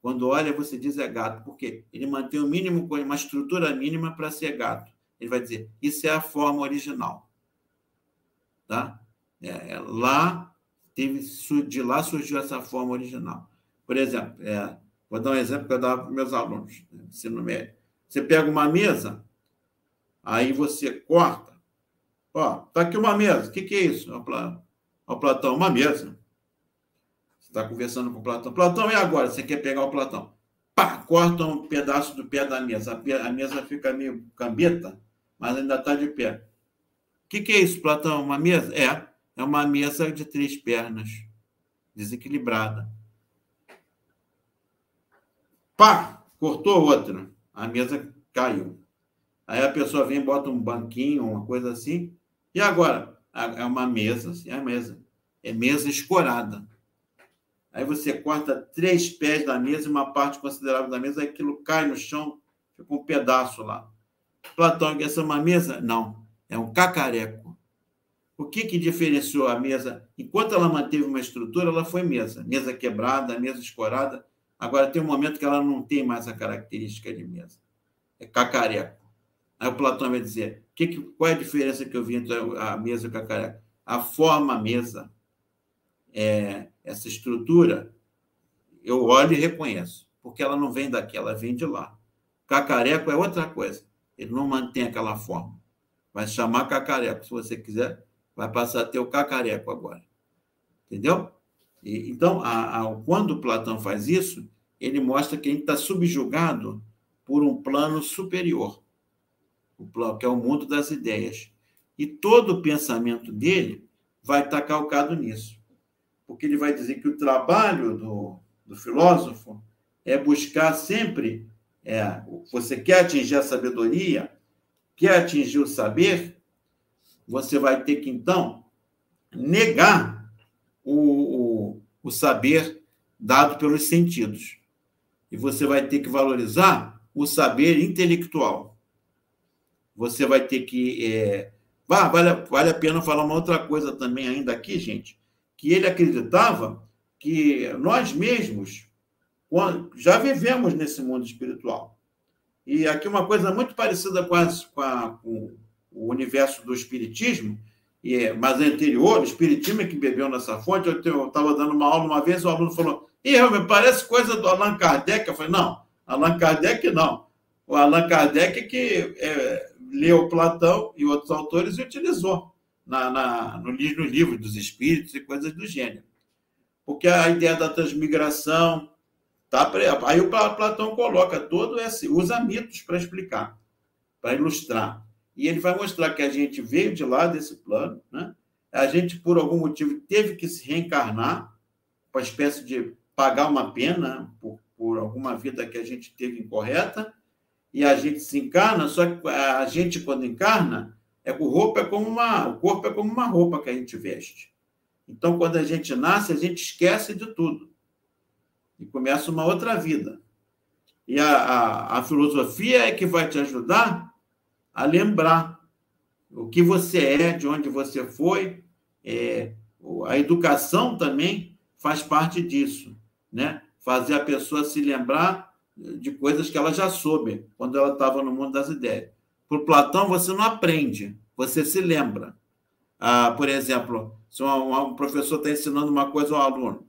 quando olha, você diz é gato. Por quê? Ele mantém o um mínimo, uma estrutura mínima para ser gato. Ele vai dizer, isso é a forma original. Tá? É, é, lá, teve, de lá surgiu essa forma original. Por exemplo, é, vou dar um exemplo que eu dava para meus alunos, né, ensino médio. Você pega uma mesa, aí você corta. Ó, tá aqui uma mesa. O que, que é isso? Ó, Platão, uma mesa. Você está conversando com o Platão. Platão, e agora? Você quer pegar o Platão? Pá, corta um pedaço do pé da mesa. A mesa fica meio cambeta mas ainda está de pé. O que, que é isso, Platão? Uma mesa? É, é uma mesa de três pernas, desequilibrada. Pá! Cortou outra. A mesa caiu. Aí a pessoa vem, bota um banquinho, uma coisa assim. E agora? É uma mesa, assim, é a mesa. É mesa escorada. Aí você corta três pés da mesa uma parte considerável da mesa, aquilo cai no chão, fica um pedaço lá. Platão, essa é uma mesa? Não, é um cacareco. O que, que diferenciou a mesa? Enquanto ela manteve uma estrutura, ela foi mesa. Mesa quebrada, mesa escorada. Agora tem um momento que ela não tem mais a característica de mesa. É cacareco. Aí o Platão vai dizer: que que, qual é a diferença que eu vi entre a mesa e o cacareco? A forma mesa, é, essa estrutura eu olho e reconheço, porque ela não vem daqui, ela vem de lá. Cacareco é outra coisa. Ele não mantém aquela forma. Vai chamar cacareco, se você quiser, vai passar a ter o cacareco agora. Entendeu? E, então, a, a, quando Platão faz isso, ele mostra que a gente está subjugado por um plano superior, o plano, que é o mundo das ideias. E todo o pensamento dele vai estar calcado nisso. Porque ele vai dizer que o trabalho do, do filósofo é buscar sempre é, você quer atingir a sabedoria, quer atingir o saber, você vai ter que, então, negar o, o, o saber dado pelos sentidos. E você vai ter que valorizar o saber intelectual. Você vai ter que. É... Ah, vale, vale a pena falar uma outra coisa também, ainda aqui, gente, que ele acreditava que nós mesmos já vivemos nesse mundo espiritual. E aqui uma coisa muito parecida com, as, com, a, com o universo do espiritismo, e, mas é anterior, o espiritismo é que bebeu nessa fonte. Eu estava dando uma aula uma vez, o aluno falou: Ih, me parece coisa do Allan Kardec. Eu falei: Não, Allan Kardec não. O Allan Kardec que é, leu Platão e outros autores e utilizou na, na, no, no livro dos espíritos e coisas do gênero. Porque a ideia da transmigração, Tá? Aí o Platão coloca todo esse, usa mitos para explicar, para ilustrar. E ele vai mostrar que a gente veio de lá desse plano, né? a gente, por algum motivo, teve que se reencarnar, uma espécie de pagar uma pena por, por alguma vida que a gente teve incorreta, e a gente se encarna, só que a gente, quando encarna, é, o, roupa é como uma, o corpo é como uma roupa que a gente veste. Então, quando a gente nasce, a gente esquece de tudo e começa uma outra vida. E a, a, a filosofia é que vai te ajudar a lembrar o que você é, de onde você foi. É, a educação também faz parte disso, né? Fazer a pessoa se lembrar de coisas que ela já soube quando ela estava no mundo das ideias. Por Platão, você não aprende, você se lembra. Ah, por exemplo, se um, um professor está ensinando uma coisa ao aluno,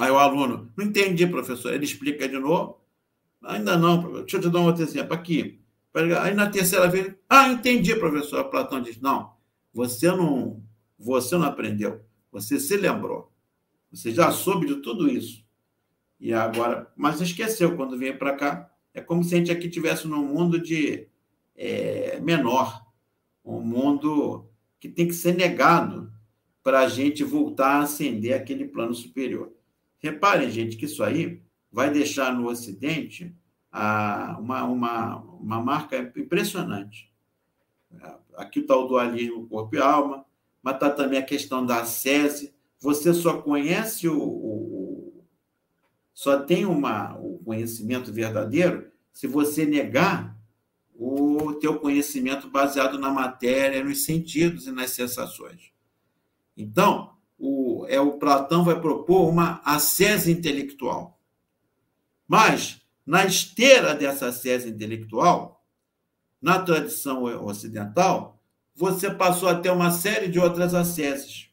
Aí o aluno, não entendi, professor. Ele explica de novo. Ainda não, professor. Deixa eu te dar um outro exemplo aqui. Aí na terceira vez, ah, entendi, professor. Platão diz: não, você não, você não aprendeu. Você se lembrou. Você já soube de tudo isso. E agora, mas esqueceu quando veio para cá. É como se a gente aqui tivesse num mundo de é, menor, um mundo que tem que ser negado para a gente voltar a ascender aquele plano superior. Reparem, gente, que isso aí vai deixar no Ocidente ah, uma, uma, uma marca impressionante. Aqui está o dualismo corpo e alma, mas está também a questão da ascese. Você só conhece o, o só tem uma, o conhecimento verdadeiro se você negar o teu conhecimento baseado na matéria, nos sentidos e nas sensações. Então, o, é, o Platão vai propor uma ascese intelectual. Mas, na esteira dessa ascese intelectual, na tradição ocidental, você passou a ter uma série de outras asceses.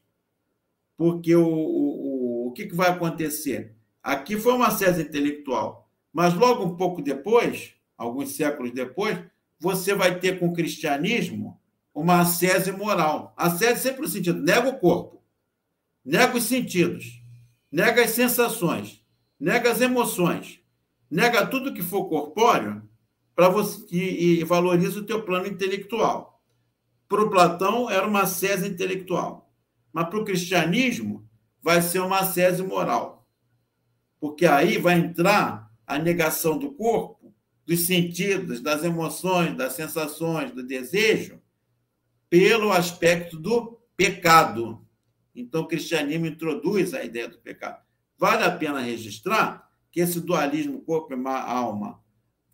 Porque o, o, o que, que vai acontecer? Aqui foi uma ascese intelectual, mas logo um pouco depois, alguns séculos depois, você vai ter com o cristianismo uma ascese moral. Ascese sempre no sentido, nega o corpo nega os sentidos, nega as sensações, nega as emoções, nega tudo que for corpóreo para você e, e, valoriza o teu plano intelectual. Para o Platão era uma sese intelectual, mas para o cristianismo vai ser uma sese moral, porque aí vai entrar a negação do corpo, dos sentidos, das emoções, das sensações, do desejo, pelo aspecto do pecado. Então, o cristianismo introduz a ideia do pecado. Vale a pena registrar que esse dualismo corpo e alma,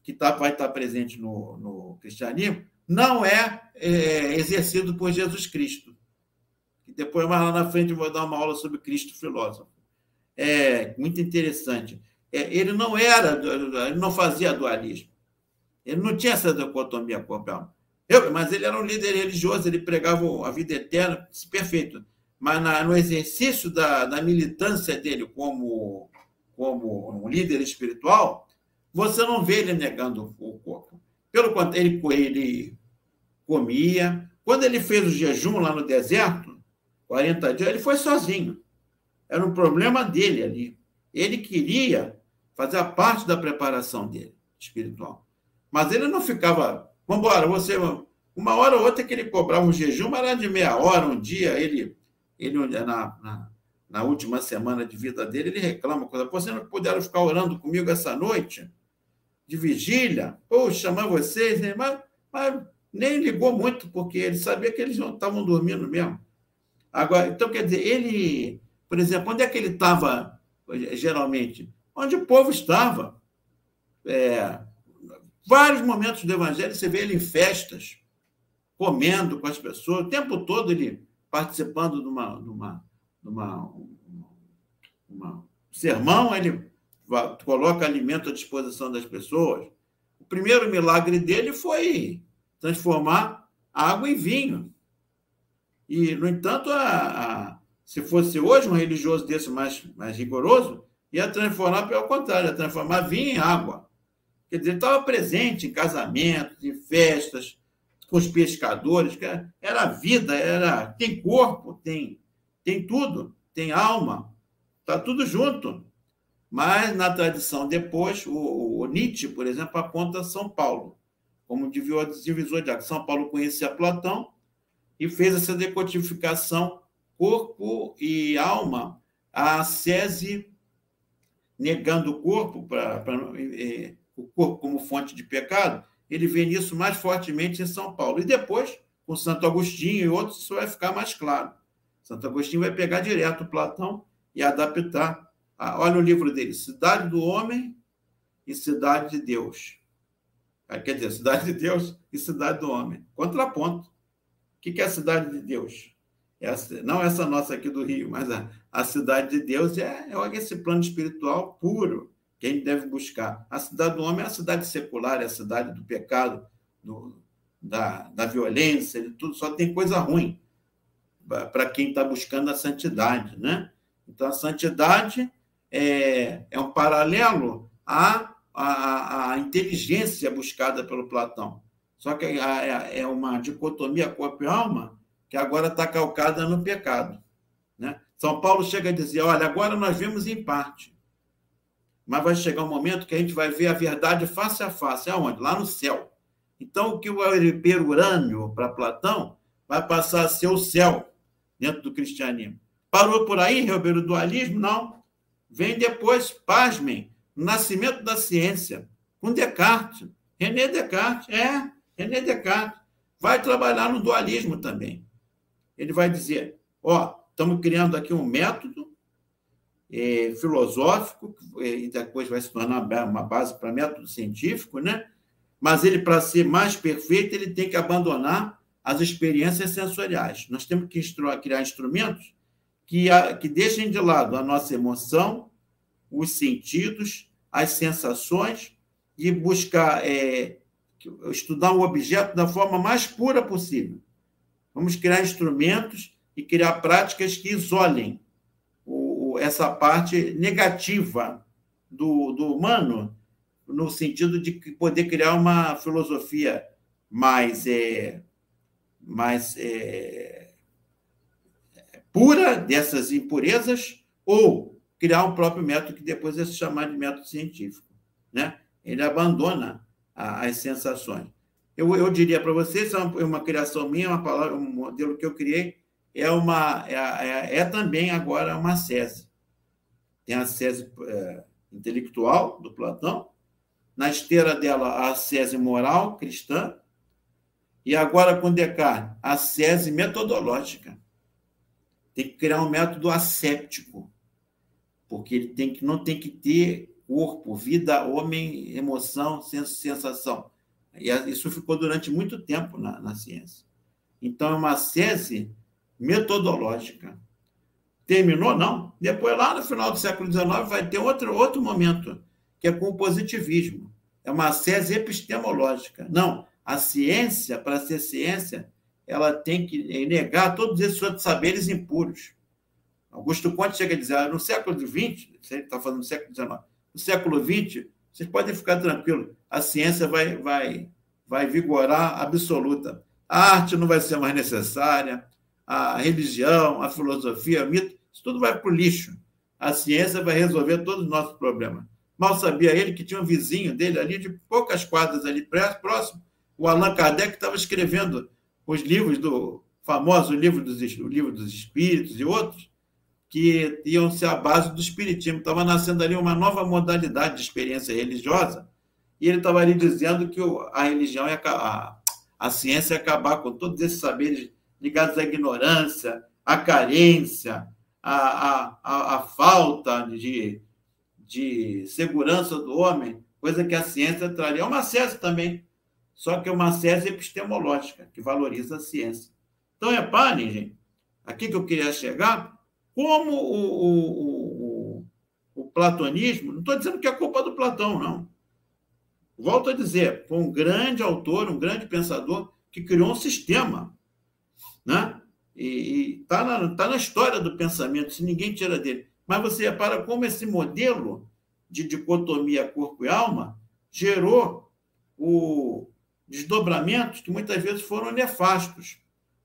que tá, vai estar presente no, no cristianismo, não é, é, exercido por Jesus Cristo. E depois, mais lá na frente, eu vou dar uma aula sobre Cristo filósofo. É muito interessante. É, ele não era, ele não fazia dualismo. Ele não tinha essa dicotomia corpo alma. Eu, mas ele era um líder religioso, ele pregava a vida eterna, perfeito mas na, no exercício da, da militância dele como, como um líder espiritual, você não vê ele negando o corpo. Pelo quanto ele, ele comia. Quando ele fez o jejum lá no deserto, 40 dias, ele foi sozinho. Era um problema dele ali. Ele queria fazer a parte da preparação dele, espiritual. Mas ele não ficava, vamos embora, você. Uma hora ou outra que ele cobrava um jejum, mas era de meia hora, um dia, ele, ele na, na, na última semana de vida dele, ele reclama coisa. Vocês não puderam ficar orando comigo essa noite? De vigília? Poxa, mas vocês, mas, mas nem ligou muito, porque ele sabia que eles não estavam dormindo mesmo. Agora, então, quer dizer, ele, por exemplo, onde é que ele estava, geralmente? Onde o povo estava. É, vários momentos do Evangelho, você vê ele em festas, comendo com as pessoas, o tempo todo ele participando de uma, de uma, de uma, uma sermão, ele coloca alimento à disposição das pessoas. O primeiro milagre dele foi transformar água em vinho. E, no entanto, a, a, se fosse hoje um religioso desse mais, mais rigoroso, ia transformar pelo contrário, ia transformar vinho em água. Quer dizer, estava presente em casamentos, em festas, com os pescadores, que era vida, era tem corpo, tem, tem tudo, tem alma, está tudo junto. Mas, na tradição depois, o, o Nietzsche, por exemplo, aponta São Paulo como divisor de água. São Paulo conhecia Platão e fez essa decodificação corpo e alma, a sese negando o corpo para é, o corpo como fonte de pecado, ele vê nisso mais fortemente em São Paulo. E depois, com Santo Agostinho e outros, isso vai ficar mais claro. Santo Agostinho vai pegar direto Platão e adaptar. A, olha o livro dele, Cidade do Homem e Cidade de Deus. Quer dizer, cidade de Deus e cidade do homem. Contraponto. O que é a cidade de Deus? Essa, não essa nossa aqui do Rio, mas a, a cidade de Deus é, é esse plano espiritual puro que a gente deve buscar. A cidade do homem é a cidade secular, é a cidade do pecado, do, da, da violência, de tudo. Só tem coisa ruim para quem está buscando a santidade. Né? Então, a santidade é, é um paralelo a a, a inteligência buscada pelo Platão. Só que é, é uma dicotomia corpo e alma que agora está calcada no pecado. Né? São Paulo chega a dizer: olha, agora nós vemos em parte, mas vai chegar um momento que a gente vai ver a verdade face a face. Aonde? Lá no céu. Então, o que o hiperurânio para Platão vai passar a ser o céu dentro do cristianismo. Parou por aí, Ribeiro, o dualismo? Não. Vem depois, pasmem, nascimento da ciência, com Descartes. René Descartes, é, René Descartes. Vai trabalhar no dualismo também. Ele vai dizer: ó, estamos criando aqui um método é, filosófico, é, e depois vai se tornar uma base para método científico, né? Mas ele, para ser mais perfeito, ele tem que abandonar as experiências sensoriais. Nós temos que criar instrumentos que, que deixem de lado a nossa emoção, os sentidos, as sensações e buscar é, estudar o objeto da forma mais pura possível. Vamos criar instrumentos e criar práticas que isolem o, essa parte negativa do, do humano, no sentido de poder criar uma filosofia mais, é, mais é, pura dessas impurezas ou criar um próprio método que depois é chamado de método científico. Né? Ele abandona a, as sensações. Eu, eu diria para vocês, é uma, é uma, criação minha, uma palavra, um modelo que eu criei, é, uma, é, é, é também agora uma sese. Tem a sese é, intelectual do Platão, na esteira dela a sese moral cristã, e agora com Descartes, a sese metodológica. Tem que criar um método asséptico porque ele tem que, não tem que ter corpo, vida, homem, emoção, sensação. E isso ficou durante muito tempo na, na ciência. Então, é uma ciência metodológica. Terminou? Não. Depois, lá no final do século XIX, vai ter outro, outro momento, que é com o positivismo. É uma ciência epistemológica. Não, a ciência, para ser ciência, ela tem que negar todos esses outros saberes impuros Augusto Conte chega a dizer, ah, no século XX, ele está falando do século XIX, no século XX, vocês podem ficar tranquilos, a ciência vai, vai, vai vigorar absoluta. A arte não vai ser mais necessária, a religião, a filosofia, o mito, isso tudo vai para o lixo. A ciência vai resolver todos os nossos problemas. Mal sabia ele que tinha um vizinho dele ali, de poucas quadras ali próximo, o Allan Kardec estava escrevendo os livros do famoso livro dos, o livro dos Espíritos e outros, que iam ser a base do Espiritismo. Estava nascendo ali uma nova modalidade de experiência religiosa, e ele estava ali dizendo que a religião ia a, a ciência ia acabar com todos esses saberes ligados à ignorância, à carência, à, à, à falta de, de segurança do homem, coisa que a ciência traria. É uma ciência também, só que é uma ciência epistemológica, que valoriza a ciência. Então, reparem, gente, aqui que eu queria chegar, como o, o, o, o platonismo, não estou dizendo que é culpa do Platão, não. Volto a dizer, foi um grande autor, um grande pensador que criou um sistema, né? E está na, tá na história do pensamento, se ninguém tira dele. Mas você repara como esse modelo de dicotomia corpo e alma gerou o desdobramentos que muitas vezes foram nefastos.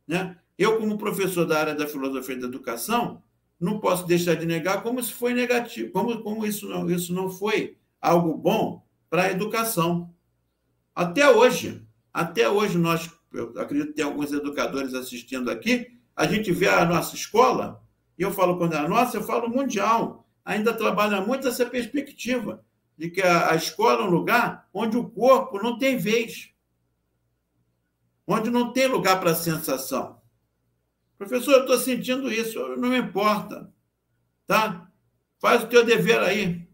Né? Eu, como professor da área da filosofia da educação, não posso deixar de negar como isso foi negativo, como, como isso, não, isso não foi algo bom para a educação. Até hoje, até hoje nós, eu acredito que tem alguns educadores assistindo aqui, a gente vê a nossa escola, e eu falo quando é a nossa, eu falo mundial, ainda trabalha muito essa perspectiva de que a, a escola é um lugar onde o corpo não tem vez, onde não tem lugar para sensação. Professor, eu estou sentindo isso, não me importa, tá? Faz o teu dever aí.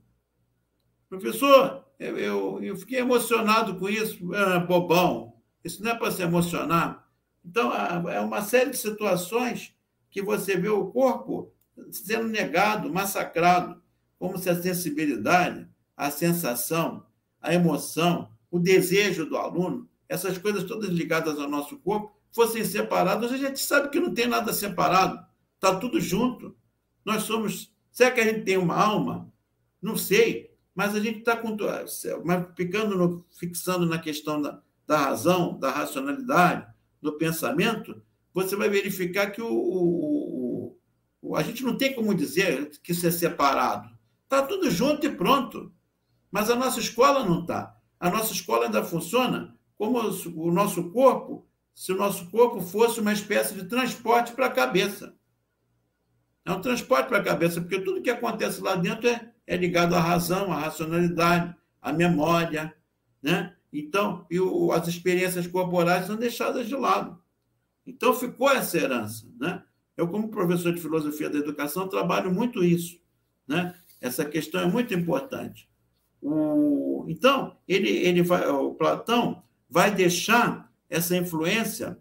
Professor, eu, eu, eu fiquei emocionado com isso, é, bobão. Isso não é para se emocionar. Então, é uma série de situações que você vê o corpo sendo negado, massacrado, como se a sensibilidade, a sensação, a emoção, o desejo do aluno, essas coisas todas ligadas ao nosso corpo, fossem separadas. A gente sabe que não tem nada separado, está tudo junto. Nós somos. Será que a gente tem uma alma? Não sei, mas a gente está ficando no, fixando na questão da, da razão, da racionalidade, do pensamento, você vai verificar que o, o, o, a gente não tem como dizer que isso é separado. Está tudo junto e pronto. Mas a nossa escola não está. A nossa escola ainda funciona como o nosso corpo, se o nosso corpo fosse uma espécie de transporte para a cabeça. É um transporte para a cabeça, porque tudo que acontece lá dentro é, é ligado à razão, à racionalidade, à memória, né? Então, e o, as experiências corporais são deixadas de lado. Então, ficou essa herança. Né? Eu, como professor de filosofia da educação, trabalho muito isso. Né? Essa questão é muito importante. O, então, ele, ele vai, o Platão vai deixar essa influência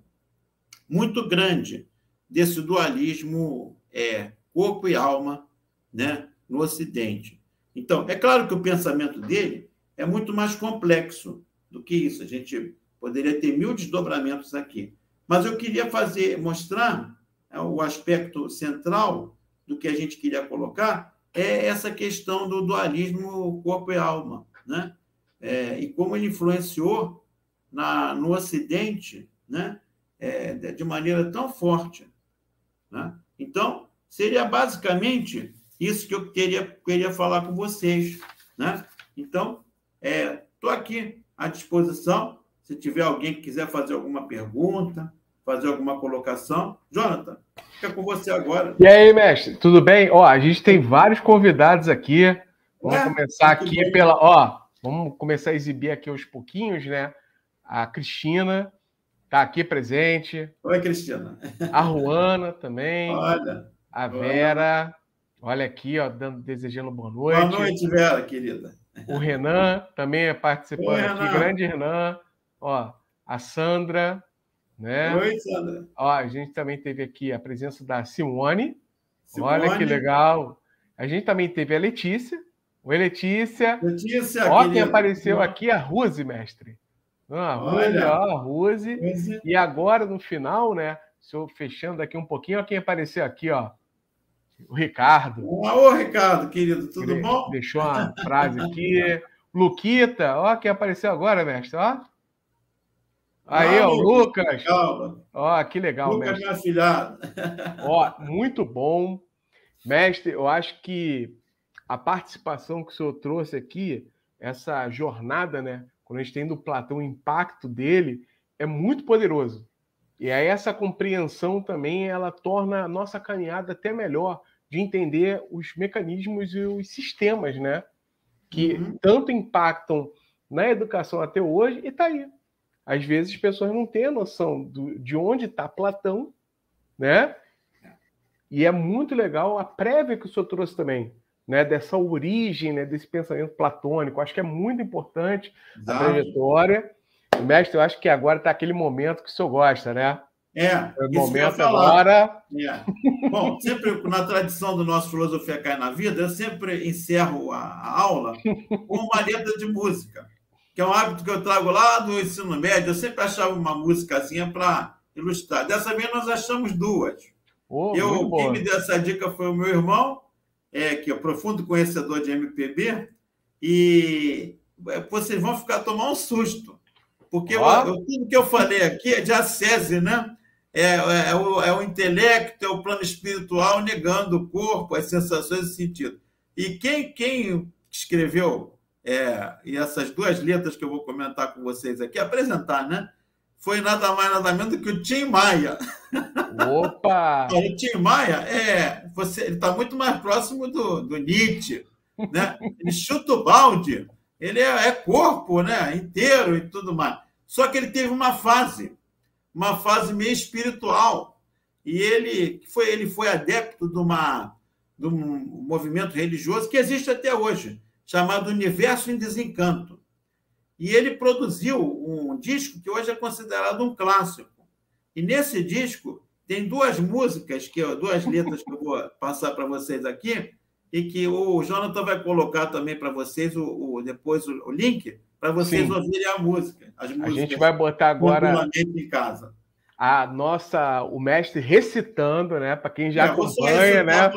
muito grande desse dualismo é, corpo e alma né, no Ocidente. Então, é claro que o pensamento dele é muito mais complexo do que isso. A gente poderia ter mil desdobramentos aqui. Mas eu queria fazer, mostrar é, o aspecto central do que a gente queria colocar é essa questão do dualismo corpo e alma, né? É, e como ele influenciou na, no Ocidente, né? É, de maneira tão forte. Né? Então, seria basicamente isso que eu queria, queria falar com vocês. Né? Então, estou é, aqui à disposição. Se tiver alguém que quiser fazer alguma pergunta, fazer alguma colocação. Jonathan, fica com você agora. E aí, mestre, tudo bem? Ó, a gente tem vários convidados aqui. Vamos é, começar aqui bem. pela. Ó, vamos começar a exibir aqui aos pouquinhos, né? A Cristina está aqui presente. Oi, Cristina. A Ruana também. Olha. A Vera. Olha aqui, ó, dando, desejando boa noite. Boa noite, Vera, querida. O Renan também é participando Oi, aqui, Renan. grande Renan. Ó, a Sandra, né? Oi, Sandra. Ó, a gente também teve aqui a presença da Simone. Simone. Olha que legal. A gente também teve a Letícia. Oi, Letícia. Letícia, Ó, quem apareceu aqui, a Rose, mestre. Ah, a Rose, ó, a Rose. E agora, no final, né? Se eu fechando aqui um pouquinho, ó, quem apareceu aqui, ó. o Ricardo. Ô, Ricardo, querido, tudo Ele bom? Deixou uma frase aqui. Luquita, ó, que apareceu agora, mestre, ó. Aí, ah, ó, Lucas. Ó, que legal, Lucas, mestre. meu afilhado. (laughs) Ó, muito bom. Mestre, eu acho que a participação que o senhor trouxe aqui, essa jornada, né? Quando a gente tem do Platão o impacto dele, é muito poderoso. E aí essa compreensão também, ela torna a nossa caminhada até melhor de entender os mecanismos e os sistemas, né? Que uhum. tanto impactam na educação até hoje e tá aí. Às vezes as pessoas não têm a noção do, de onde está Platão, né? E é muito legal a prévia que o senhor trouxe também, né? Dessa origem, né? Desse pensamento platônico. Acho que é muito importante a trajetória. Mestre, eu acho que agora está aquele momento que o senhor gosta, né? É, é o momento agora. É. Bom, sempre na tradição do nosso Filosofia Cai na Vida, eu sempre encerro a, a aula com uma letra de música, que é um hábito que eu trago lá do ensino médio. Eu sempre achava uma músicazinha para ilustrar. Dessa vez nós achamos duas. Oh, eu, quem me deu essa dica foi o meu irmão, é, que é profundo conhecedor de MPB, e é, vocês vão ficar tomar um susto. Porque oh. eu, tudo que eu falei aqui é de acese, né? É, é, é, o, é o intelecto, é o plano espiritual negando o corpo, as sensações e sentido. E quem, quem escreveu é, e essas duas letras que eu vou comentar com vocês aqui, apresentar, né? Foi nada mais nada menos do que o Tim Maia. Opa! (laughs) o Tim Maia é, você, ele está muito mais próximo do, do Nietzsche, né? Ele chuta o balde, ele é, é corpo, né? Inteiro e tudo mais. Só que ele teve uma fase, uma fase meio espiritual. E ele foi, ele foi adepto de, uma, de um movimento religioso que existe até hoje, chamado Universo em Desencanto. E ele produziu um disco que hoje é considerado um clássico. E nesse disco tem duas músicas, que duas letras que eu vou (laughs) passar para vocês aqui, e que o Jonathan vai colocar também para vocês o, o depois o, o link, para vocês Sim. ouvirem a música. As a gente vai botar agora em casa. A nossa, o mestre recitando, né? Para quem já é, acompanha, né?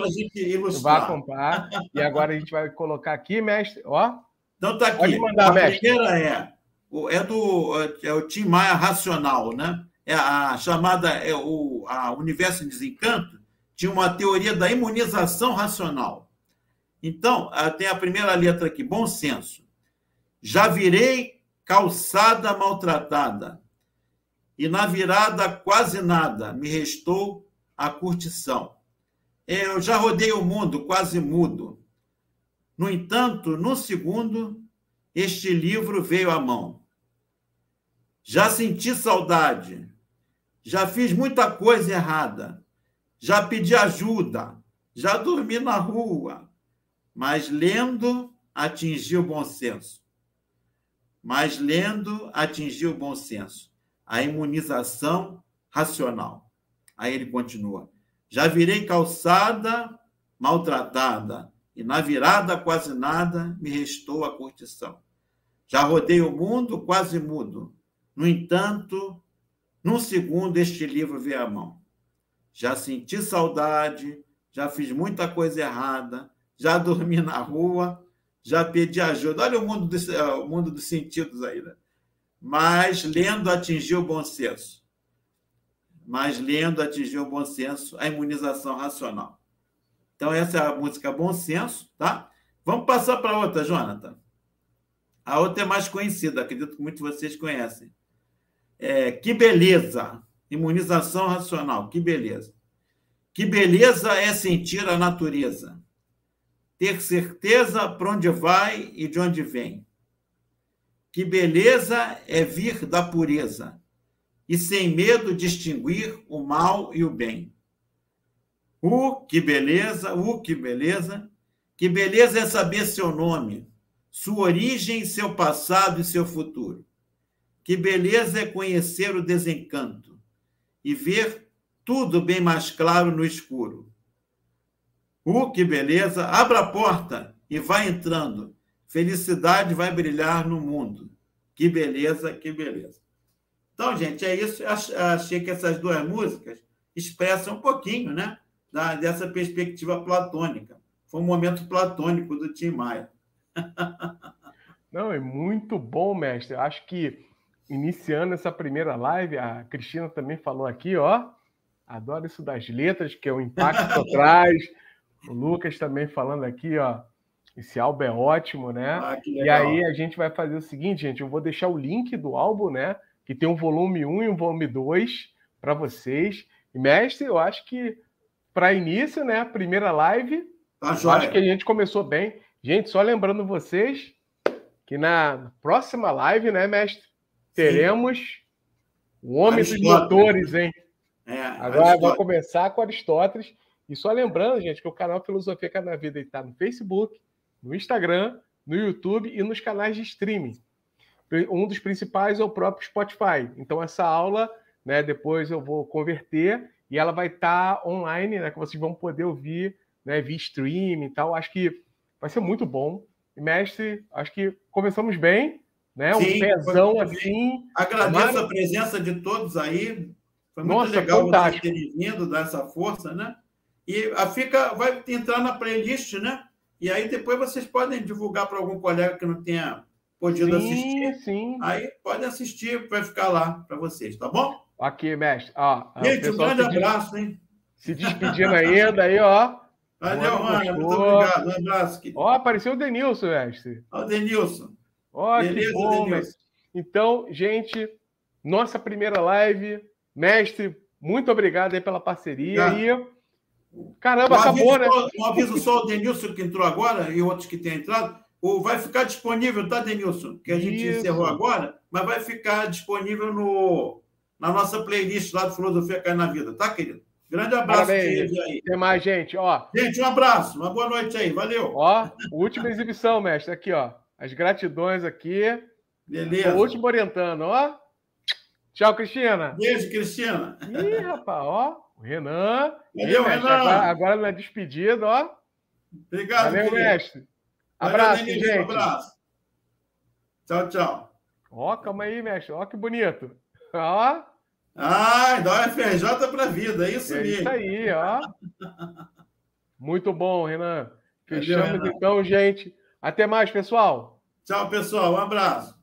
Vai acompanhar. e agora a gente vai colocar aqui, mestre. Ó. Então tá aqui. Pode mandar, a mestre. primeira é é do é o Tim Maia racional, né? É a chamada é o a Universo em Desencanto tinha uma teoria da imunização racional. Então, tem a primeira letra aqui, bom senso. Já virei calçada maltratada, e na virada quase nada, me restou a curtição. Eu já rodei o mundo quase mudo. No entanto, no segundo, este livro veio à mão. Já senti saudade, já fiz muita coisa errada, já pedi ajuda, já dormi na rua, mas lendo atingi o bom senso. Mas lendo atingiu o bom senso, a imunização racional. Aí ele continua: Já virei calçada maltratada, e na virada quase nada me restou a curtição. Já rodei o mundo quase mudo, no entanto, num segundo este livro veio à mão. Já senti saudade, já fiz muita coisa errada, já (laughs) dormi na rua, já pedi ajuda. Olha o mundo, do, é, o mundo dos sentidos aí, né? Mas lendo atingiu o bom senso. Mas lendo atingiu o bom senso, a imunização racional. Então, essa é a música Bom Senso, tá? Vamos passar para outra, Jonathan. A outra é mais conhecida, acredito que muitos de vocês conhecem. É, que beleza! Imunização racional, que beleza. Que beleza é sentir a natureza ter certeza para onde vai e de onde vem. Que beleza é vir da pureza e sem medo distinguir o mal e o bem. Uh, que beleza, uh, que beleza. Que beleza é saber seu nome, sua origem, seu passado e seu futuro. Que beleza é conhecer o desencanto e ver tudo bem mais claro no escuro. Uh, que beleza! Abra a porta e vai entrando. Felicidade vai brilhar no mundo. Que beleza, que beleza. Então, gente, é isso. Achei que essas duas músicas expressam um pouquinho, né? Da, dessa perspectiva platônica. Foi um momento platônico do Tim Maia. (laughs) Não, é muito bom, mestre. Acho que iniciando essa primeira live, a Cristina também falou aqui, ó. Adoro isso das letras, que é o impacto (laughs) traz. O Lucas também falando aqui, ó. Esse álbum é ótimo, né? Ah, e aí a gente vai fazer o seguinte, gente. Eu vou deixar o link do álbum, né? Que tem um volume 1 e um volume 2 para vocês. E, mestre, eu acho que para início, né? Primeira live, tá acho que a gente começou bem. Gente, só lembrando vocês que na próxima live, né, mestre? Teremos Sim. o Homem dos Motores, hein? É, Agora vai começar com Aristóteles. E só lembrando, gente, que o canal Filosofia Cada Vida está no Facebook, no Instagram, no YouTube e nos canais de streaming. Um dos principais é o próprio Spotify. Então, essa aula, né, depois eu vou converter e ela vai estar tá online, né, que vocês vão poder ouvir né, via streaming e tal. Acho que vai ser muito bom. E, mestre, acho que começamos bem, né? Um Sim, pezão assim. Agradeço a presença de todos aí. Foi muito Nossa, legal fantástico. vocês terem vindo, dar essa força, né? E a fica, vai entrar na playlist, né? E aí depois vocês podem divulgar para algum colega que não tenha podido sim, assistir. Sim. Aí pode assistir, vai ficar lá para vocês, tá bom? Aqui, mestre. Ó, Gente, um grande abraço, hein? Se despedindo ainda aí, ó. Valeu, mano. Muito obrigado. Um abraço. Ó, apareceu o Denilson, mestre. Ó, o Denilson. Ó, Beleza, que bom, Denilson. Então, gente, nossa primeira live. Mestre, muito obrigado aí pela parceria. E... Caramba, um acabou, né? um aviso só o Denilson que entrou agora e outros que têm entrado. O, vai ficar disponível, tá, Denilson? Que a gente Isso. encerrou agora, mas vai ficar disponível no, na nossa playlist lá do Filosofia Cai na Vida, tá, querido? Grande abraço Parabéns. aí. Até mais, gente. Ó. Gente, um abraço. Uma boa noite aí. Valeu. Ó, última exibição, mestre. Aqui, ó. As gratidões aqui. Beleza. O último orientando, ó. Tchau, Cristina. Beijo, Cristina. Ih, rapaz, ó. O Renan. Valeu, Ih, Renan. Agora, agora na despedida, ó. Obrigado, Valeu, querido. mestre. Abraço, Valeu, gente. Um abraço. Tchau, tchau. Ó, calma aí, mestre. Ó, que bonito. Ó. Ah, da UFRJ para a vida, é isso é mesmo. Isso aí, ó. Muito bom, Renan. Fechamos Valeu, Renan. então, gente. Até mais, pessoal. Tchau, pessoal. Um abraço.